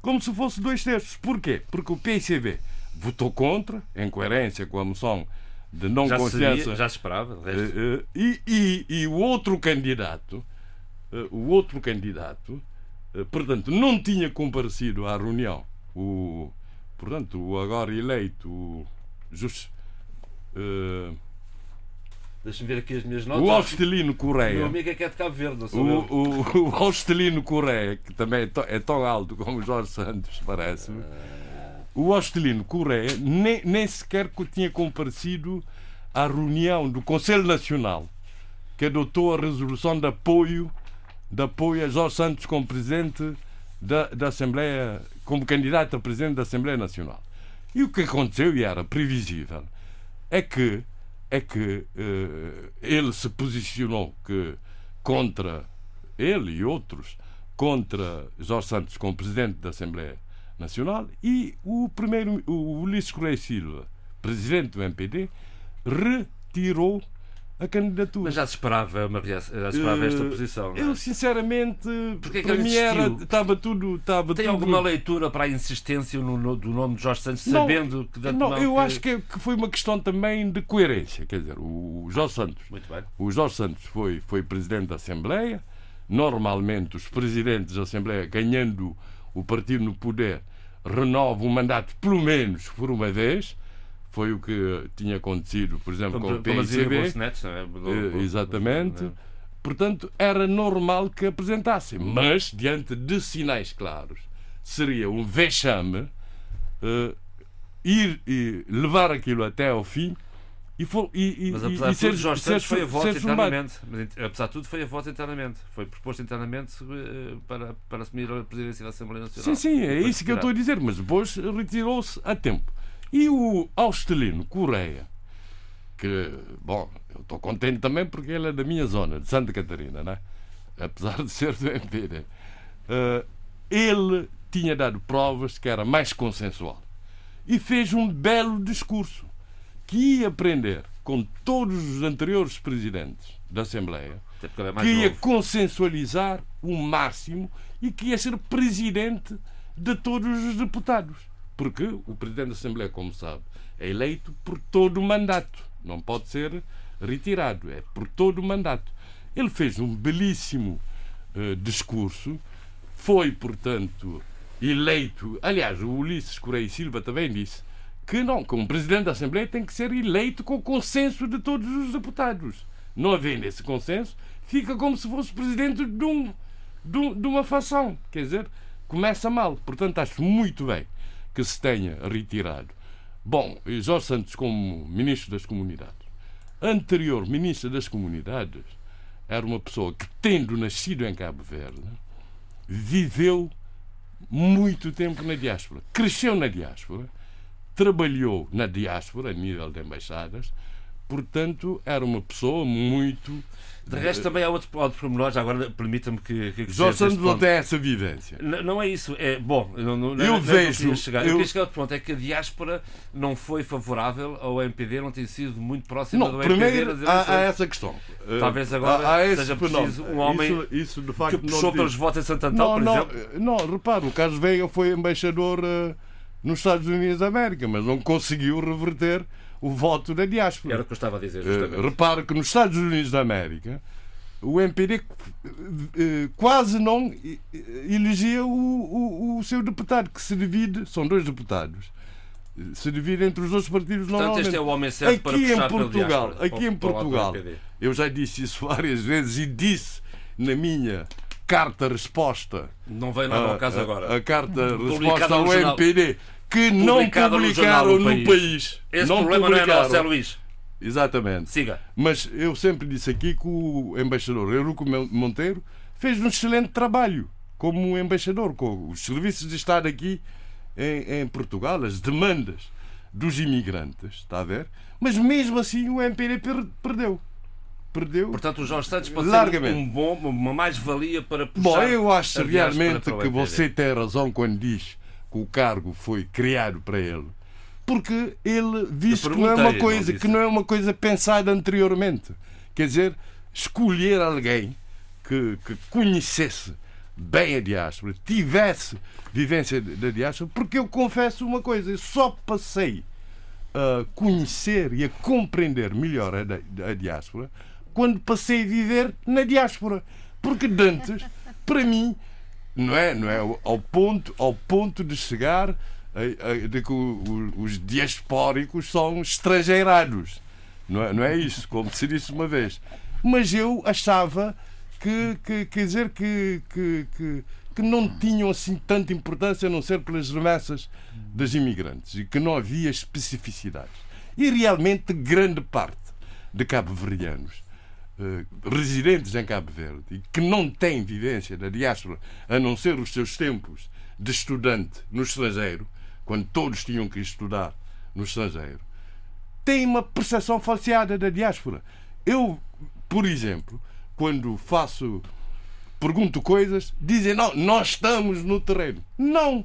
como se fosse dois terços. Porquê? Porque o PCB votou contra, em coerência com a moção de não Já confiança. sabia, já esperava. Eh, eh, e, e, e o outro candidato, eh, o outro candidato, portanto, não tinha comparecido à reunião. O, portanto, o agora eleito, o Jus, eh, Deixa-me ver aqui as minhas notas. o Austelino Meu Correia. amigo é que é de Cabo Verde, não sou O, eu. o, o Austelino Correia, que também é tão, é tão alto como o Jorge Santos, parece-me. O Austelino Correia nem, nem sequer tinha comparecido à reunião do Conselho Nacional que adotou a resolução de apoio, de apoio a Jorge Santos como presidente da, da Assembleia, como candidato a presidente da Assembleia Nacional. E o que aconteceu, e era previsível, é que, é que eh, ele se posicionou que contra ele e outros contra Jorge Santos como presidente da Assembleia Nacional e o primeiro o Ulisses Correia Silva, presidente do MPD, retirou a candidatura. Mas já se esperava, uma reação, já se esperava esta Eh, posição. é? Eu sinceramente, Porquê é que para mim era estava tudo, estava Tem tudo alguma leitura para a insistência no, no- do nome de Jorge Santos, Não, sabendo que Não, eu que- acho que, que foi uma questão também de coerência. Quer dizer, o Jorge Santos Muito bem. O Jorge Santos foi, foi presidente da Assembleia. Normalmente, os presidentes da Assembleia, ganhando o partido no poder, renovam o mandato pelo menos por uma vez. Foi o que tinha acontecido, por exemplo, com Como, o como dizia PICB. Bolsonaro, não é? Eh, exatamente. Não. Portanto, era normal que apresentassem. Mas, diante de sinais claros, seria um vexame eh, ir e levar aquilo até ao fim e, for, e, Mas apesar de tudo, Jorge ser, Santos foi a chumbado. internamente. Mas, apesar de tudo, foi a voto internamente. Foi proposto internamente eh, para, para assumir a presidência da Assembleia Nacional. Sim, sim, é isso que eu estou a dizer, mas depois retirou-se a tempo. E o Austelino Correia, que, bom, eu estou contente também porque ele é da minha zona, de Santa Catarina, né? apesar de ser do MPD. Eh, ele tinha dado provas que era mais consensual e fez um belo discurso que ia aprender com todos os anteriores presidentes da Assembleia é que ia novo. consensualizar o máximo e que ia ser presidente de todos os deputados. Porque o presidente da Assembleia, como sabe, é eleito por todo o mandato. Não pode ser retirado. É por todo o mandato. Ele fez um belíssimo eh, discurso. Foi, portanto, eleito. Aliás, o Ulisses Correia Silva também disse que não, como presidente da Assembleia tem que ser eleito com o consenso de todos os deputados. Não havendo esse consenso, fica como se fosse presidente de, um, de, um- de uma fação. Quer dizer, começa mal. Portanto, acho muito bem que se tenha retirado. Bom, Jorge Santos, como ministro das Comunidades, anterior ministro das Comunidades, era uma pessoa que, tendo nascido em Cabo Verde, viveu muito tempo na diáspora, cresceu na diáspora, trabalhou na diáspora, a nível de embaixadas, portanto, era uma pessoa muito de resto, também há outro, outro pormenor, já agora permita-me que, que, que Jorge Santos não tem essa vivência. Não, não, é isso. É, bom, não, não, eu não, vejo. Eu, chegar. eu... eu queria chegar ao ponto, é que a diáspora não foi favorável ao MPD, não tem sido muito próxima não, do primeiro MPD. Há, há, essa questão. Talvez agora há, há seja preciso um homem isso, isso de facto, que puxou pelos votos em Santo Antão, por não, exemplo. Não, repare, o Carlos Veiga foi embaixador uh, nos Estados Unidos da América, mas não conseguiu reverter o voto da diáspora. Era o que eu estava a dizer, justamente. Uh, repare que nos Estados Unidos da América o MPD eh, quase não elegia o, o, o, seu deputado, que se divide, são dois deputados, se divide entre os dois partidos Portanto, normalmente. este é o homem certo aqui para puxar em Portugal, diáspora, aqui em Portugal, eu já disse isso várias vezes e disse na minha carta-resposta. Não veio nada ao caso a, agora. A carta-resposta ao MPD que não publicaram no, no país. país. Esse não problema publicaram. não é nosso, é Luís. Exatamente. Siga. Mas eu sempre disse aqui que o embaixador Eurico Monteiro fez um excelente trabalho como embaixador, com os serviços de Estado aqui em, em Portugal, as demandas dos imigrantes, está a ver? Mas mesmo assim o MPD per perdeu. Perdeu. Portanto, o Jorge Santos pode largamente. ser um bom, uma mais-valia para puxar. Bom, eu acho realmente que você tem razão quando diz que o cargo foi criado para ele porque ele disse que não é uma coisa que não é uma coisa pensada anteriormente. Quer dizer, escolher alguém que, que conhecesse bem a diáspora, tivesse vivência da diáspora, porque eu confesso uma coisa, eu só passei a conhecer e a compreender melhor a, a diáspora quando passei a viver na diáspora. Porque antes, para mim, não é, não é ao ponto, ao ponto de chegar de que os diaspóricos são estrangeirados. Não é, não é isso, como se disse uma vez. Mas eu achava que, que quer dizer, que, que, que, que não tinham assim tanta importância a não ser pelas remessas dos imigrantes e que não havia especificidades. E realmente grande parte de cabo-verdianos eh, residentes em Cabo Verde e que não têm vivência da diáspora a não ser os seus tempos de estudante no estrangeiro, quando todos tinham que estudar no estrangeiro, tem uma percepção falseada da diáspora. Eu, por exemplo, quando faço, pergunto coisas, dizem, não, nós estamos no terreno. Não!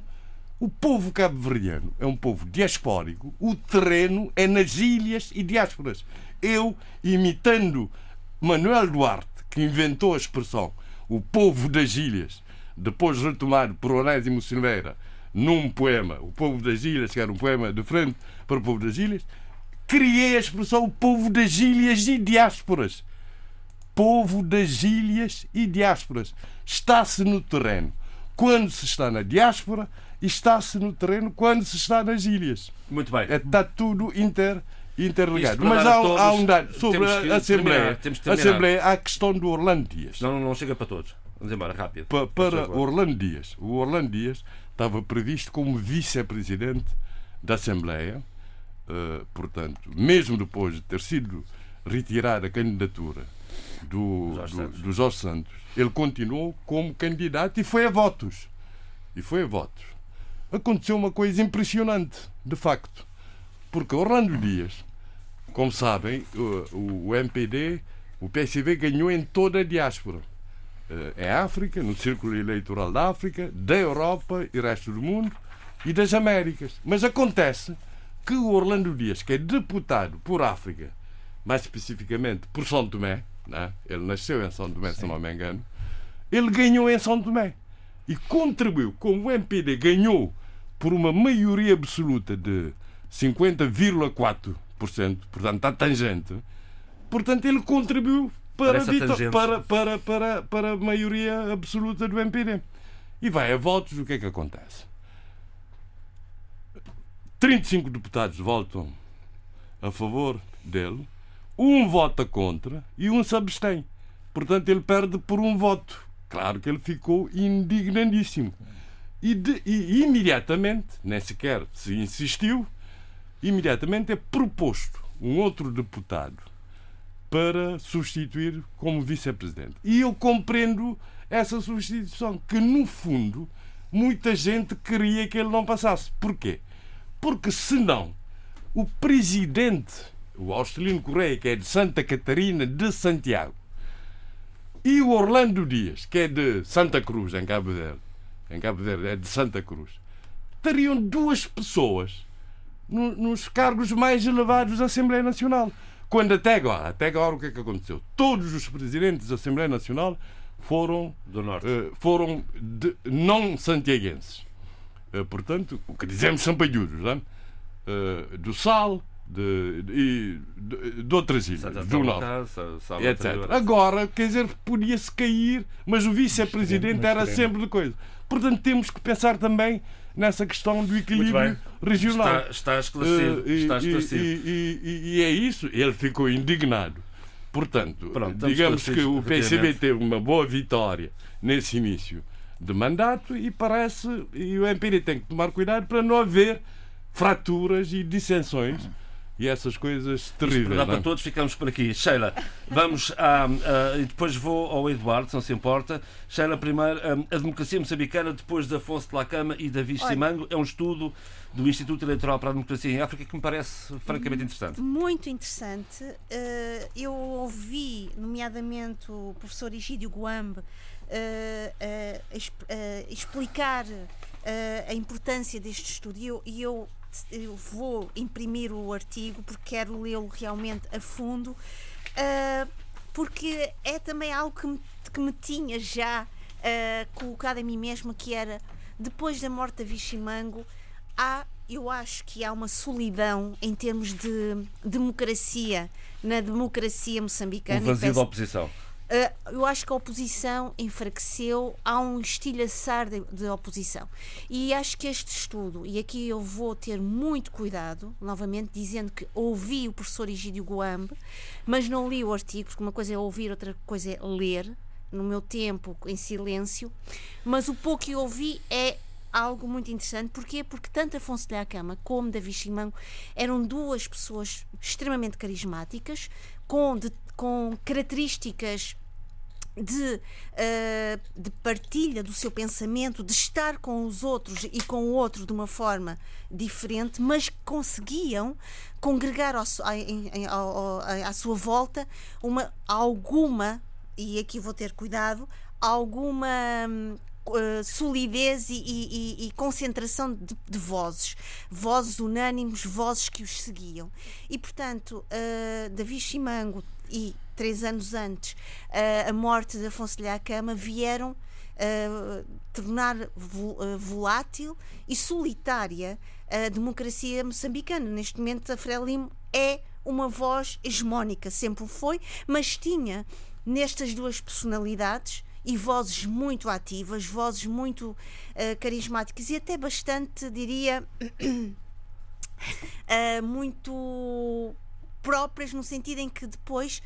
O povo cabo-verdiano é um povo diaspórico, o terreno é nas ilhas e diásporas. Eu, imitando Manuel Duarte, que inventou a expressão o povo das ilhas, depois retomado por Onésimo Silveira, num poema, O Povo das Ilhas, que era um poema de frente para o povo das ilhas, criei a expressão o povo das ilhas e diásporas. Povo das ilhas e diásporas. Está-se no terreno quando se está na diáspora e está-se no terreno quando se está nas ilhas. Muito bem. Está tudo inter, interligado. Mas há, há, um dado sobre a Assembleia. A Assembleia, há a questão do Orlando Dias. Não, não chega para todos. Vamos embora, rápido. Pa, para Orlando Dias. O Orlando Dias estava previsto como vice-presidente da Assembleia, uh, portanto, mesmo depois de ter sido retirada a candidatura do Jorge, do, do Jorge Santos, ele continuou como candidato e foi a votos. E foi a votos. Aconteceu uma coisa impressionante, de facto, porque Orlando Dias, como sabem, o, o MPD, o PSV ganhou em toda a diáspora é África, no círculo eleitoral da África, da Europa e resto do mundo e das Américas. Mas acontece que o Orlando Dias, que é deputado por África, mais especificamente por São Tomé, né? ele nasceu em São Tomé, Sim. se não me engano, ele ganhou em São Tomé e contribuiu, como o MPD ganhou por uma maioria absoluta de 50,4%, portanto, está tangente, portanto, ele contribuiu para, para, para, para, para a maioria absoluta do MPD. E vai a votos, o que é que acontece? 35 deputados votam a favor dele, um vota contra e um se abstém. Portanto, ele perde por um voto. Claro que ele ficou indignadíssimo. E, de, e imediatamente, nem sequer se insistiu, imediatamente é proposto um outro deputado para substituir como vice-presidente. E eu compreendo essa substituição, que no fundo muita gente queria que ele não passasse. Porquê? Porque senão o presidente, o Austelino Correia, que é de Santa Catarina de Santiago, e o Orlando Dias, que é de Santa Cruz, em Cabo Verde, em Cabo Verde é de Santa Cruz, teriam duas pessoas nos cargos mais elevados da Assembleia Nacional. Quando até agora, até agora o que é que aconteceu? Todos os presidentes da Assembleia Nacional foram do norte, uh, foram de, não santiaguenses. Uh, portanto, o que dizemos sampailhudos, não? Uh, do Sal, de, de, de, de outras ilhas, Santa do norte, etc. Agora, quer dizer, podia-se cair, mas o vice-presidente era sempre de coisa. Portanto, temos que pensar também nessa questão do equilíbrio regional. Está, está esclarecido. Uh, e, está esclarecido. E, e, e, é isso, ele ficou indignado. Portanto, Pronto, digamos que o PCB teve uma boa vitória nesse início de mandato e parece, e o MPD tem que tomar cuidado para não haver fraturas e dissensões e essas coisas terríveis. Isto para é? todos, ficamos por aqui. Sheila, vamos a, e depois vou ao Eduardo, se não se importa. Sheila, primeiro, a democracia moçambicana depois de Afonso de Lacama e Davi Simango é um estudo do Instituto Eleitoral para a Democracia em África que me parece francamente interessante. Muito interessante. Eh, eu ouvi, nomeadamente, o professor Egídio Guambe eh, eh, explicar a importância deste estudo e eu, e eu eu vou imprimir o artigo porque quero lê-lo realmente a fundo, uh, porque é também algo que me, que me tinha já uh, colocado a mim mesma, que era depois da morte da Vichimango, há, eu acho que há uma solidão em termos de democracia, na democracia moçambicana. Um vazio da oposição. Uh, eu acho que a oposição enfraqueceu, há um estilhaçar de, de, oposição. E acho que este estudo, e aqui eu vou ter muito cuidado, novamente dizendo que ouvi o professor Egídio Guambe, mas não li o artigo, porque uma coisa é ouvir, outra coisa é ler, no meu tempo, em silêncio. Mas o pouco que ouvi é algo muito interessante. Porquê? Porque tanto Afonso de Acama como Davi Chimão eram duas pessoas extremamente carismáticas, com, de, com características de, uh, de, partilha do seu pensamento, de estar com os outros e com o outro de uma forma diferente, mas conseguiam congregar ao, ao, à sua volta uma, alguma, e aqui vou ter cuidado, alguma uh, solidez e, e, e concentração de, de, vozes, vozes unânimes, vozes que os seguiam. E, portanto, uh, Davi Chimango e três anos antes uh, a morte de Afonso de Acama vieram tornar volátil e solitária a democracia moçambicana. Neste momento, a Frelimo é uma voz hegemónica, sempre foi, mas tinha nestas duas personalidades e vozes muito ativas, vozes muito uh, carismáticas e até bastante, diria, uh, muito próprias, no sentido em que depois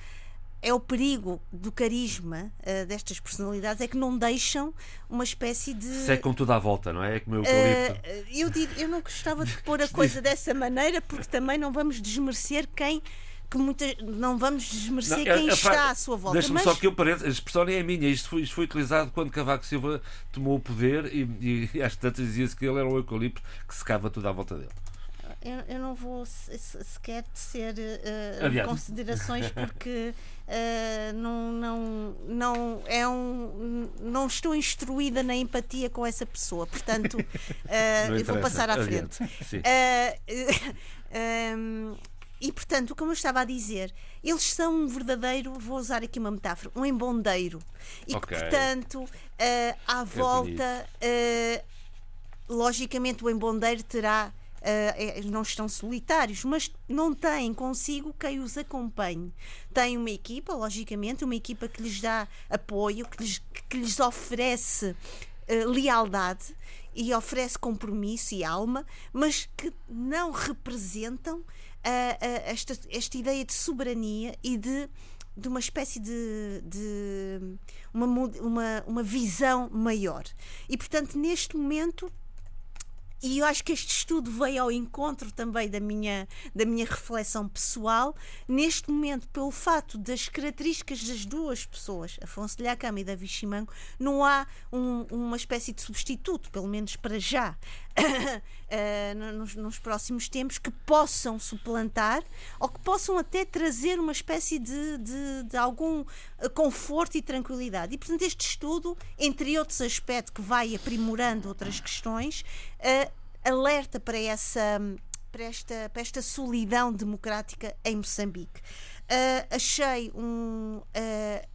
é o perigo do carisma uh, destas personalidades é que não deixam uma espécie de. Secam tudo à volta, não é? É como eu uh, eu, eu não gostava de pôr a coisa dessa maneira, porque também não vamos desmerecer quem que muita, não vamos desmerecer não, quem está à sua volta. Deixa-me mas... só que eu pareça, a expressão nem é minha, isto foi, isto foi utilizado quando Cavaco Silva tomou o poder e, e às tantas dizia-se que ele era um eucalipto que secava tudo à volta dele. Eu, eu não vou sequer tecer uh, considerações porque uh, não, não, não, é um, não estou instruída na empatia com essa pessoa, portanto uh, eu vou passar à frente. Um, E, portanto, como eu estava a dizer, eles são um verdadeiro, vou usar aqui uma metáfora, um embondeiro. E okay. que, portanto, uh, à é volta, uh, logicamente, o embondeiro terá. Uh, não estão solitários, mas não têm consigo quem os acompanhe. Tem uma equipa, logicamente, uma equipa que lhes dá apoio, que lhes, que lhes oferece lealdade e oferece compromisso e alma, mas que não representam esta, esta ideia de soberania e de, de uma espécie de, de uma, uma, uma visão maior. E, portanto, neste momento e eu acho que este estudo veio ao encontro também da minha, da minha reflexão pessoal, neste momento, pelo fato das características das duas pessoas, Afonso de Lhacama e Davi Chimango, não há um, uma espécie de substituto, pelo menos para já, uh, nos, nos, próximos tempos, que possam suplantar ou que possam até trazer uma espécie de, de, de algum eh, conforto e tranquilidade. E, portanto, este estudo, entre outros aspectos que vai aprimorando outras questões, uh, alerta para essa para esta, para esta solidão democrática em Moçambique. Uh, achei um, uh,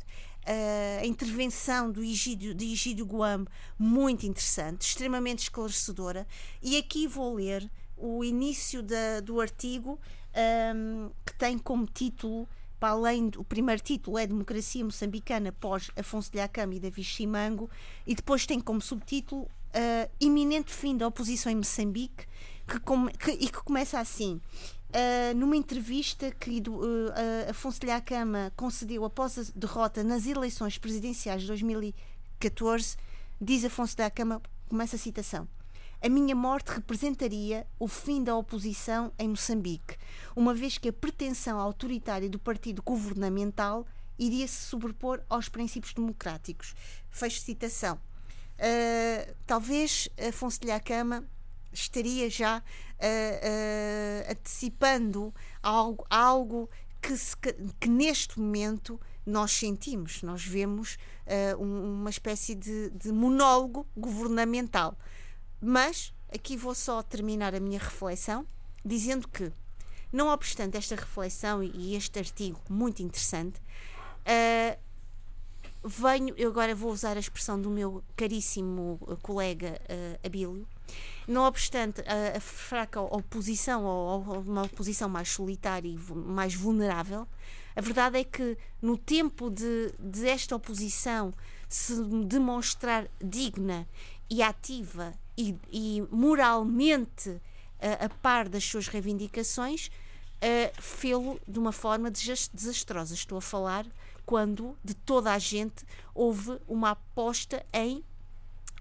uh, a intervenção do Egídio, de Egídio Guam muito interessante, extremamente esclarecedora, e aqui vou ler o início da, do artigo um, que tem como título para além do primeiro título é Democracia Moçambicana pós Afonso de Acama e Davi Chimango e depois tem como subtítulo uh, Iminente fim da oposição em Moçambique que, que, e que começa assim Uh, numa entrevista que uh, uh, Afonso de Lhacama concedeu após a derrota nas eleições presidenciais de 2014, diz Afonso de Lhacama, começa a citação, a minha morte representaria o fim da oposição em Moçambique, uma vez que a pretensão autoritária do partido governamental iria se sobrepor aos princípios democráticos. Fecho citação. Uh, talvez Afonso de Lhacama estaria já uh, uh, antecipando algo, algo que, se, que, neste momento nós sentimos. Nós vemos uh, um, uma espécie de, de monólogo governamental. Mas aqui vou só terminar a minha reflexão dizendo que, não obstante esta reflexão e este artigo muito interessante, venho, eu agora vou usar a expressão do meu caríssimo colega uh, Abílio, não obstante a, a fraca oposição ou, ou, uma oposição mais solitária e mais vulnerável, a verdade é que no tempo de, de esta oposição se demonstrar digna e ativa e, e moralmente a, par das suas reivindicações, uh, fê-lo de uma forma desastrosa. Estou a falar quando de toda a gente houve uma aposta em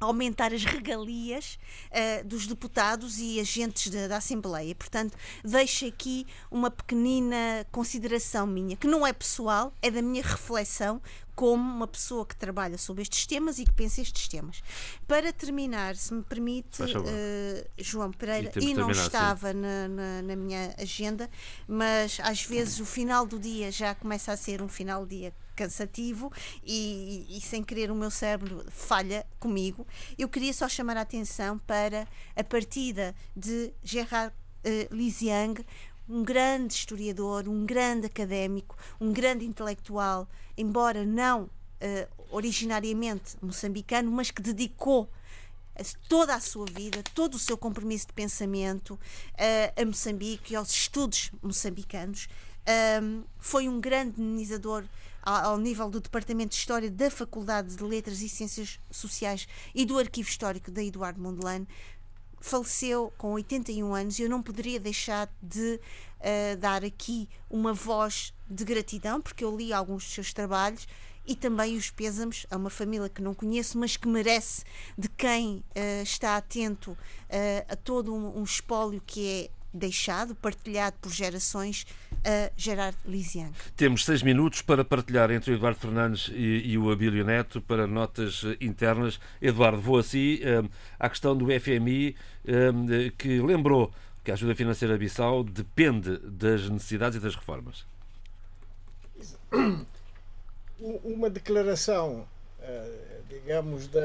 aumentar as regalias uh, dos deputados e agentes de, da Assembleia. Portanto, deixo aqui uma pequenina consideração minha, que não é pessoal, é da minha reflexão como uma pessoa que trabalha sobre estes temas e que pensa estes temas. Para terminar, se me permite, uh, João Pereira, e, e não estava na, na, na, minha agenda, mas às vezes o final do dia já começa a ser um final de dia cansativo e, e, e, sem querer o meu cérebro falha comigo. Eu queria só chamar a atenção para a partida de Gerard uh, Liziang, um grande historiador, um grande académico, um grande intelectual, embora não uh, originariamente moçambicano, mas que dedicou toda a sua vida, todo o seu compromisso de pensamento uh, a Moçambique e aos estudos moçambicanos. Um, foi um grande dinamizador ao nível do Departamento de História da Faculdade de Letras e Ciências Sociais e do Arquivo Histórico da Eduardo Mondlane. Faleceu com 81 anos e eu não poderia deixar de uh, dar aqui uma voz de gratidão, porque eu li alguns dos seus trabalhos e também os pêsames a uma família que não conheço, mas que merece de quem uh, está atento uh, a todo um, um espólio que é deixado, partilhado por gerações, a Gerard Lisiang. Temos seis minutos para partilhar entre o Eduardo Fernandes e, e o Abílio Neto para notas eh, internas. Eduardo, vou assim um, à questão do FMI, um, que lembrou que a ajuda financeira Bissau depende das necessidades e das reformas. Uma declaração, eh, digamos, da,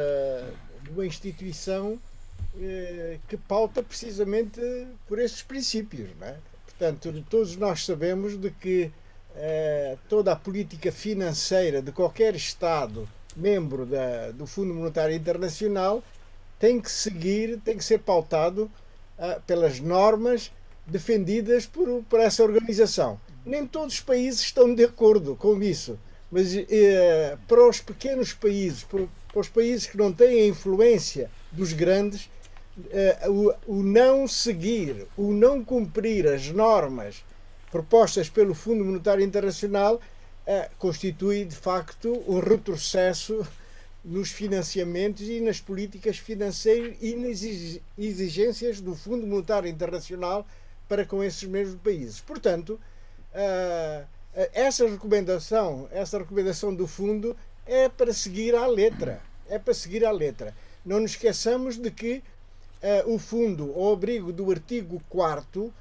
de uma instituição eh, que pauta precisamente por esses princípios. Não é? Portanto, todos nós sabemos de que eh, toda a política financeira de qualquer Estado membro da, do Fundo Monetário Internacional tem que seguir, tem que ser pautado uh, pelas normas defendidas por, por essa organização. Nem todos os países estão de acordo com isso, mas uh, para os pequenos países, para, para, os países que não têm a influência dos grandes, uh, o, o não seguir, o não cumprir as normas propostas pelo Fundo Monetário Internacional uh, constitui de facto um retrocesso nos financiamentos e nas políticas financeiras e nas exigências do Fundo Monetário Internacional para com esses mesmos países. Portanto, uh, essa recomendação, essa recomendação do fundo é para seguir à letra, é para seguir à letra. Não nos esqueçamos de que o fundo, ao abrigo do artigo 4 uh,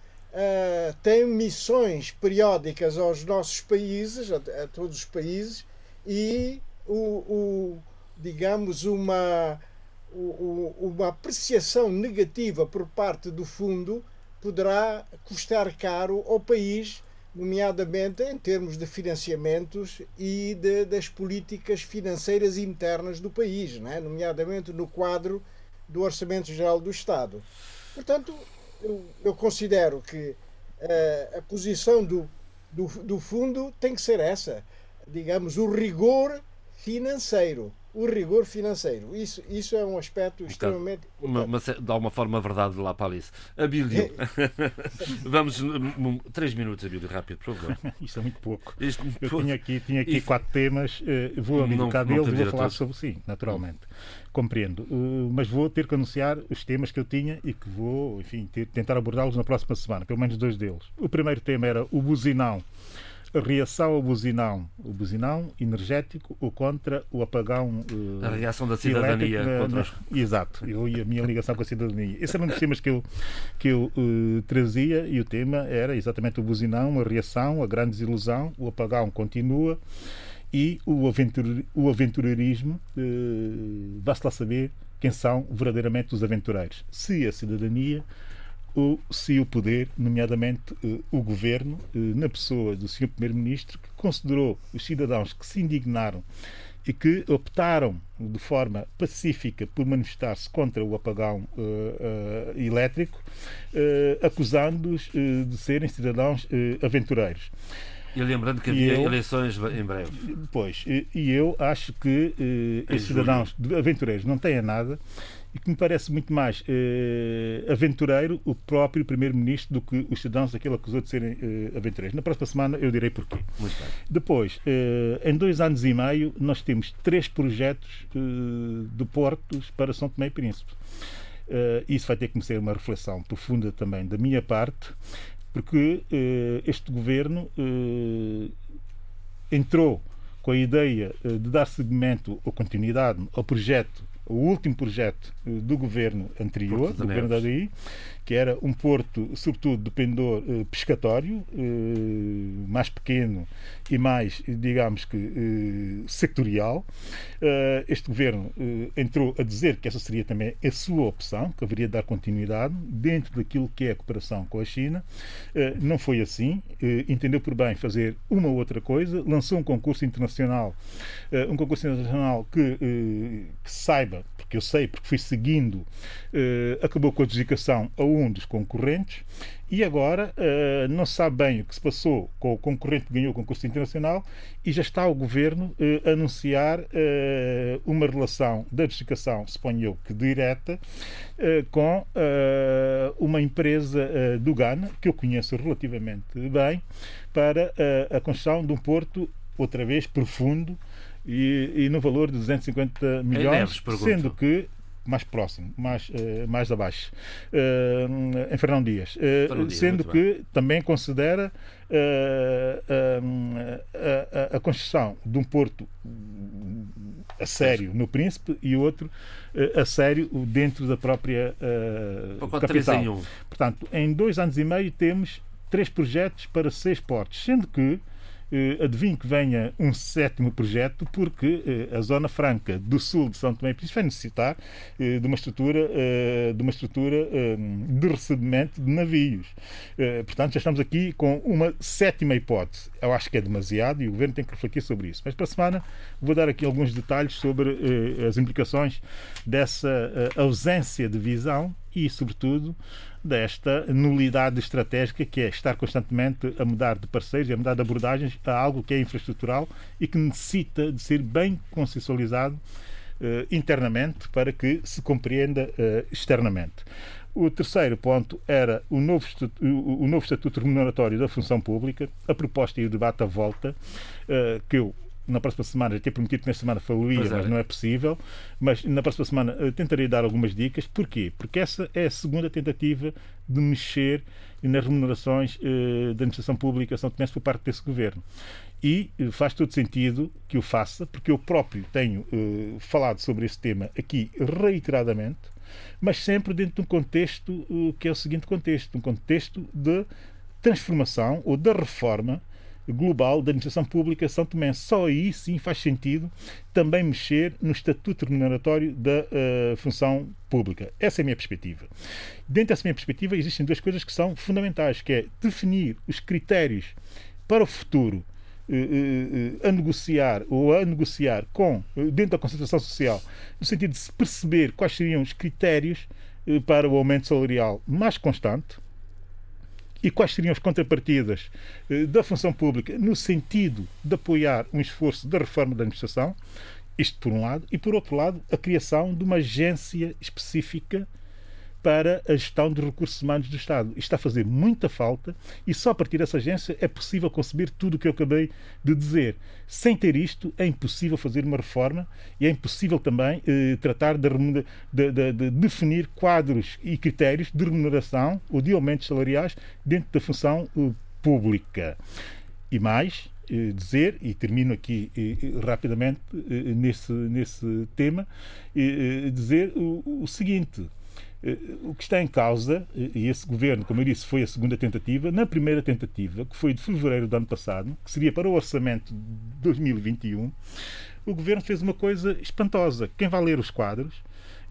tem missões periódicas aos nossos países, a, a todos os países, e o, o digamos, uma, uma apreciação negativa por parte do fundo poderá custar caro ao país, nomeadamente em termos de financiamentos e de, das políticas financeiras internas do país, é? nomeadamente no quadro do Orçamento Geral do Estado. Portanto, eu, eu considero que uh, a posição do, do, do fundo tem que ser essa, digamos, o rigor financeiro o rigor financeiro. Isso, isso é um aspecto então, extremamente. Uma, uma, dá uma forma verdade lá para Alice. Abílio, vamos. Três minutos, Abílio, rápido, por favor. Isto é muito pouco. Isto, Eu tinha aqui, tinha aqui e... quatro temas, uh, vou abdicar deles e vou falar sobre. Sim, naturalmente. Compreendo. Uh, mas vou ter que anunciar os temas que eu tinha e que vou, enfim, ter, tentar abordá-los na próxima semana, pelo menos dois deles. O primeiro tema era o buzinão reação ao buzinão, o buzinão energético ou contra o apagão. Uh, a reação da cidadania na, contra os... Exato, eu e a minha ligação com a cidadania. Esse era um dos temas que eu, que eu uh, trazia e o tema era exatamente o buzinão, a reação, a grande desilusão, o apagão continua e o, aventur, o aventureirismo, uh, basta lá saber quem são verdadeiramente os aventureiros. Se a cidadania ou se o poder, nomeadamente uh, o governo, uh, na pessoa do Sr. Primeiro-Ministro, que considerou os cidadãos que se indignaram e que optaram de forma pacífica por manifestar-se contra o apagão uh, elétrico, acusando-os de serem cidadãos aventureiros. E lembrando que havia eu, eleições em breve. Pois, e, eu acho que eh, esses cidadãos aventureiros não têm nada e que me parece muito mais eh, aventureiro o próprio Primeiro-Ministro do que os cidadãos daquele acusou de serem eh, aventureiros. Na próxima semana eu direi porquê. Depois, eh, em dois anos e meio, nós temos três projetos de portos para São Tomé e Príncipe. Uh, isso vai ter que ser uma reflexão profunda também da minha parte, porque uh, este governo uh, entrou com a ideia de dar seguimento ou continuidade ao projeto o último projeto eh, do governo anterior, do governo da DI, que era um porto, sobretudo, de pendor eh, pescatório, eh, mais pequeno e mais, digamos que, eh, sectorial. Eh, este governo eh, entrou a dizer que essa seria também a sua opção, que haveria de dar continuidade dentro daquilo que é a cooperação com a China. não foi assim. entendeu por bem fazer uma ou outra coisa, lançou um concurso internacional, um concurso internacional que, que saiba, porque eu sei, porque fui seguindo, acabou com a adjudicação a um dos concorrentes e agora uh, não se sabe bem o que se passou com o concorrente que ganhou o concurso internacional e já está o governo uh, anunciar uh, uma relação de adjudicação, suponho eu que direta, com uma empresa do Ghana, que eu conheço relativamente bem, para a construção de um porto, outra vez, profundo e, e no valor de 250 milhões, sendo que mais próximo, mais, uh, mais abaixo, uh, em Fernão Dias. Uh, sendo que bem. também considera a, a, construção de um porto a sério no Príncipe e outro a sério dentro da própria capital. Em um. Portanto, em dois anos e meio temos três projetos para seis portos, sendo que eh, adivinho que venha um sétimo projeto, porque eh, a Zona Franca do Sul de São Tomé e Príncipe vai necessitar eh, de uma estrutura, eh, de, uma estrutura eh, de recebimento de navios. Eh, portanto, já estamos aqui com uma sétima hipótese. Eu acho que é demasiado e o Governo tem que refletir sobre isso. Mas para a semana vou dar aqui alguns detalhes sobre as implicações dessa ausência de visão e, sobretudo, desta nulidade estratégica que é estar constantemente a mudar de parceiros e a mudar de abordagens a algo que é infraestrutural e que necessita de ser bem consensualizado uh, internamente para que se compreenda uh, externamente. O terceiro ponto era o novo, estatuto, o, novo estatuto remuneratório da função pública, a proposta e o debate à volta, uh, que eu na próxima semana, já tinha prometido que nesta semana falaria, é. mas não é possível. Mas na próxima semana uh, tentarei dar algumas dicas. Porquê? Porque essa é a segunda tentativa de mexer nas remunerações uh, da administração pública São Tomé por parte desse governo. E uh, faz todo sentido que o faça, porque eu próprio tenho falado sobre esse tema aqui reiteradamente, mas sempre dentro de um contexto que é o seguinte contexto, um contexto de transformação ou da reforma global da administração pública São Tomé. Só aí sim faz sentido também mexer no estatuto remuneratório da uh, função pública. Essa é a minha perspectiva. Dentro dessa minha perspectiva existem duas coisas que são fundamentais, que é definir os critérios para o futuro uh, uh, a negociar ou a negociar com dentro da concentração social, no sentido de se perceber quais seriam os critérios para o aumento salarial mais constante, e quais seriam as contrapartidas eh, da função pública no sentido de apoiar um esforço da reforma da administração, isto por um lado, e por outro lado, a criação de uma agência específica para a gestão dos recursos humanos do Estado. Isto está a fazer muita falta e só a partir dessa agência é possível conceber tudo o que eu acabei de dizer. Sem ter isto, é impossível fazer uma reforma e é impossível também eh, tratar de, de, de, de, definir quadros e critérios de remuneração ou de aumentos salariais dentro da função eh, pública. E mais, eh, dizer, e termino aqui eh, eh, rapidamente nesse, nesse tema, dizer o, o seguinte o que está em causa, eh, e esse governo, como eu disse, foi a segunda tentativa, na primeira tentativa, que foi de fevereiro do ano passado, que seria para o orçamento de 2021, o governo fez uma coisa espantosa. Quem vai ler os quadros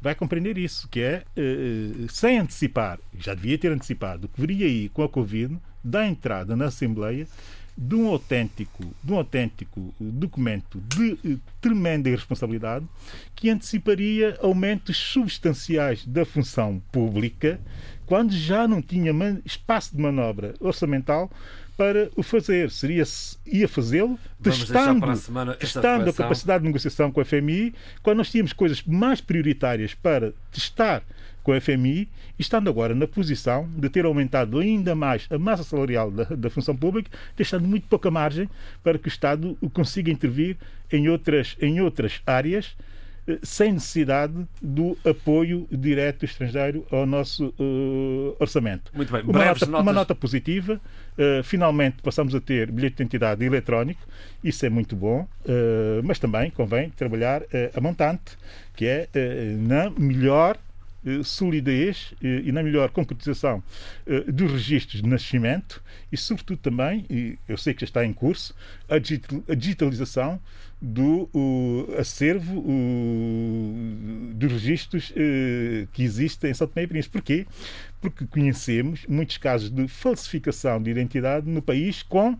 vai compreender isso, que é, eh, sem antecipar, já devia ter antecipado, o que viria aí com a Covid, da entrada na Assembleia de um autêntico, de um autêntico documento de eh, tremenda irresponsabilidade que anteciparia aumentos substanciais da função pública quando já não tinha espaço de manobra orçamental para o fazer. Seria, ia fazê-lo testando, a, testando a capacidade de negociação com a FMI, quando nós tínhamos coisas mais prioritárias para testar com a FMI, estando agora na posição de ter aumentado ainda mais a massa salarial da, da função pública, deixando muito pouca margem para que o Estado consiga intervir em outras, em outras áreas sem necessidade do apoio direto estrangeiro ao nosso uh, orçamento. Muito bem. Uma, nota, notas... uma nota, positiva. Uh, finalmente passamos a ter bilhete de identidade eletrónico. Isso é muito bom. Uh, mas também convém trabalhar a montante, que é na melhor solidez eh, e na melhor concretização eh, dos registros de nascimento e, sobretudo, também, e eu sei que já está em curso, a digitalização do acervo dos registros que existem em Tomé e Príncipe. Porquê? Porque conhecemos muitos casos de falsificação de identidade no país com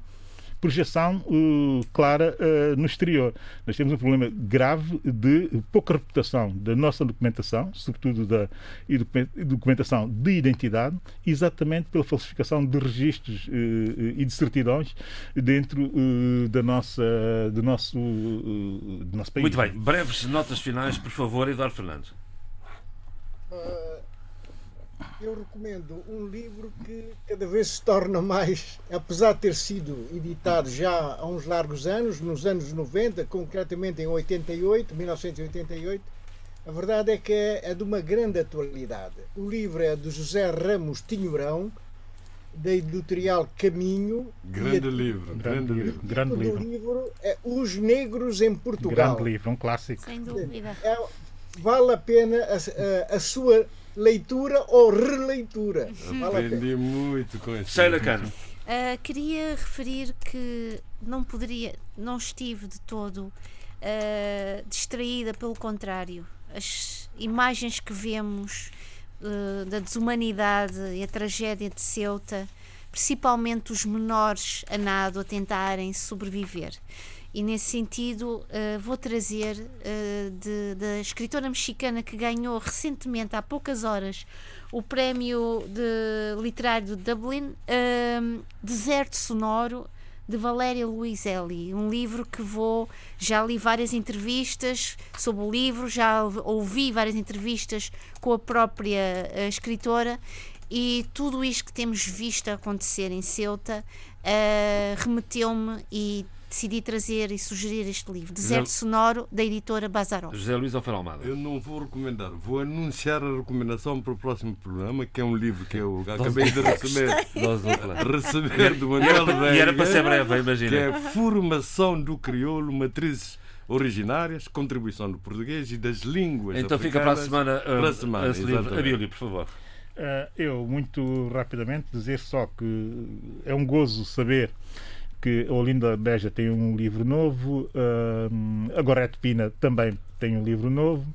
projeção uh, clara uh, no exterior. Nós temos um problema grave de pouca reputação da nossa documentação, sobretudo da documentação de identidade, exatamente pela falsificação de registros uh, e de certidões dentro da nossa, do, nosso, do nosso país. Muito bem. Breves notas finais, por favor, Eduardo Fernandes eu recomendo um livro que cada vez se torna mais, apesar de ter sido editado já há uns largos anos, nos anos 90, concretamente em 88, 1988, a verdade é que é, é de uma grande atualidade. O livro é de José Ramos Tinhorão, da editorial Caminho. Grande livro, grande livro. Grande o livro. livro é Os Negros em Portugal. Grande livro, um clássico. Sem dúvida. É, vale a pena a, a, a sua leitura ou releitura. Aprendi muito com isso. Sheila Cano. Uh, queria referir que não poderia, não estive de todo uh, distraída, pelo contrário. As imagens que vemos uh, da desumanidade e a tragédia de Ceuta, principalmente os menores a nado a tentarem sobreviver. E nesse sentido, uh, vou trazer uh, da escritora mexicana que ganhou recentemente, há poucas horas, o prémio de literário de Dublin, uh, Deserto Sonoro, de Valéria Luiselli, um livro que vou já li várias entrevistas sobre o livro, já ouvi várias entrevistas com a própria escritora e tudo isto que temos visto acontecer em Ceuta uh, remeteu-me e decidi trazer e sugerir este livro, Deserto José... Sonoro, da editora Bazarov. José Luís Alfaro Almada. Eu não vou recomendar, vou anunciar a recomendação para o próximo programa, que é um livro que eu acabei de receber. receber do Manuel Veiga. E era para ser breve, imagina. Que é Formação do Crioulo, Matrizes originárias, contribuição do português e das línguas Então fica para a semana, para a semana esse livro. Abílio, por favor. Uh, eu, muito rapidamente, dizer só que é um gozo saber que Olinda Beja tem um livro novo, uh, a Gorete Pina também tem um livro novo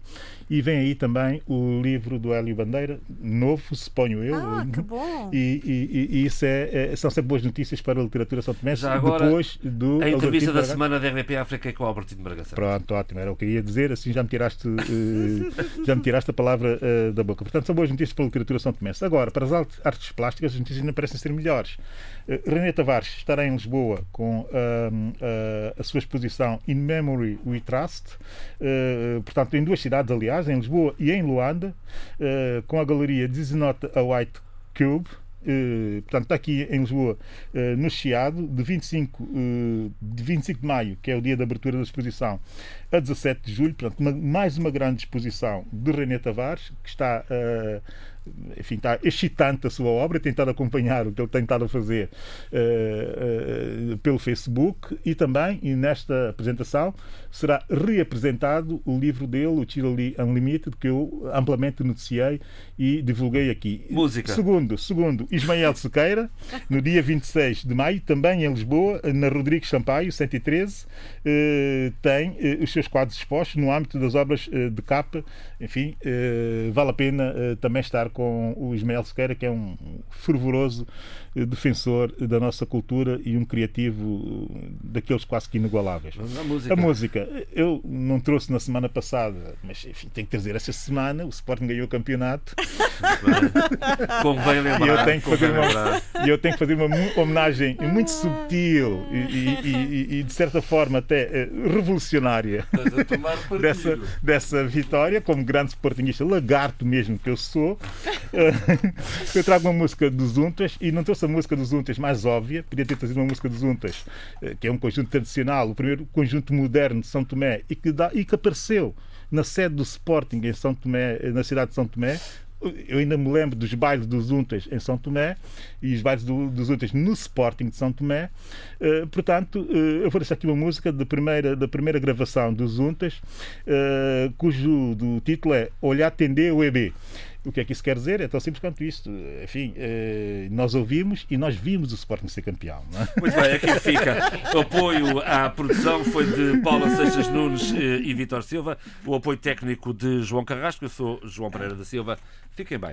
e vem aí também o livro do Hélio Bandeira, novo, suponho eu. Ah, que bom! E, e, e isso é, é, são sempre boas notícias para a literatura são Tomé. Já agora, depois do. A entrevista da semana da RDP África com o Albertino Bragaça. Pronto, ótimo, era o que eu ia dizer, assim já me tiraste, uh, já me tiraste a palavra uh, da boca. Portanto, são boas notícias para a literatura São Tomé. Agora, para as artes plásticas, as notícias ainda parecem ser melhores. Uh, René Tavares estará em Lisboa com a sua exposição In Memory We Trust, portanto, em duas cidades, aliás, em Lisboa e em Luanda, uh, com a galeria Not a White Cube. Uh, portanto, está aqui em Lisboa, uh, no Chiado, de 25, de 25 de maio, que é o dia de abertura da exposição, a 17 de julho. Portanto, uma, mais uma grande exposição de René Tavares, que está enfim, está excitante a sua obra, tentar acompanhar o que ele tem estado a fazer uh, uh, pelo Facebook e também, e nesta apresentação, será reapresentado o livro dele, o Chile Unlimited, que eu amplamente noticiei e divulguei aqui. Música. Segundo, segundo Ismael Sequeira, no dia 26 de maio, também em Lisboa, na Rodrigues Sampaio, 113, uh, eh, tem os seus quadros expostos no âmbito das obras de capa. Enfim, vale a pena também estar com o Ismael Sequeira, que é um fervoroso eh, defensor da nossa cultura e um criativo eh, daqueles quase que inigualáveis. A música. a música. Eu não trouxe na semana passada, mas enfim, tenho que trazer esta semana. O Sporting ganhou o campeonato. Convém lembrar. E eu tenho que fazer uma, eu tenho que fazer uma homenagem muito subtil e, e, e, e de certa forma até eh, dessa, dessa vitória, como grande sportingista, lagarto mesmo que eu sou. eu trago uma música dos Untas e não trouxe a música dos Untas mais óbvia, podia ter trazido uma música dos Untas, eh, que é um conjunto tradicional, o primeiro conjunto moderno de São Tomé e que, dá, e que apareceu na sede do Sporting em São Tomé, eh, na cidade de São Tomé, eu ainda me lembro dos bailes dos Untas em São Tomé e os bailes do, dos Untas no Sporting de São Tomé. Uh, portanto, uh, eu vou deixar aqui uma música da primeira, da primeira gravação dos Untas, uh, cujo do título é Olhar Tender o EB. O que é que isso quer dizer? É tão simples quanto isto. Enfim, eh, nós ouvimos e nós vimos o Sporting ser campeão. É? Muito bem, aqui fica. O apoio à produção foi de Paula Seixas Nunes eh, e Vitor Silva. O apoio técnico de João Carrasco. Eu sou João Pereira da Silva. Fiquem bem.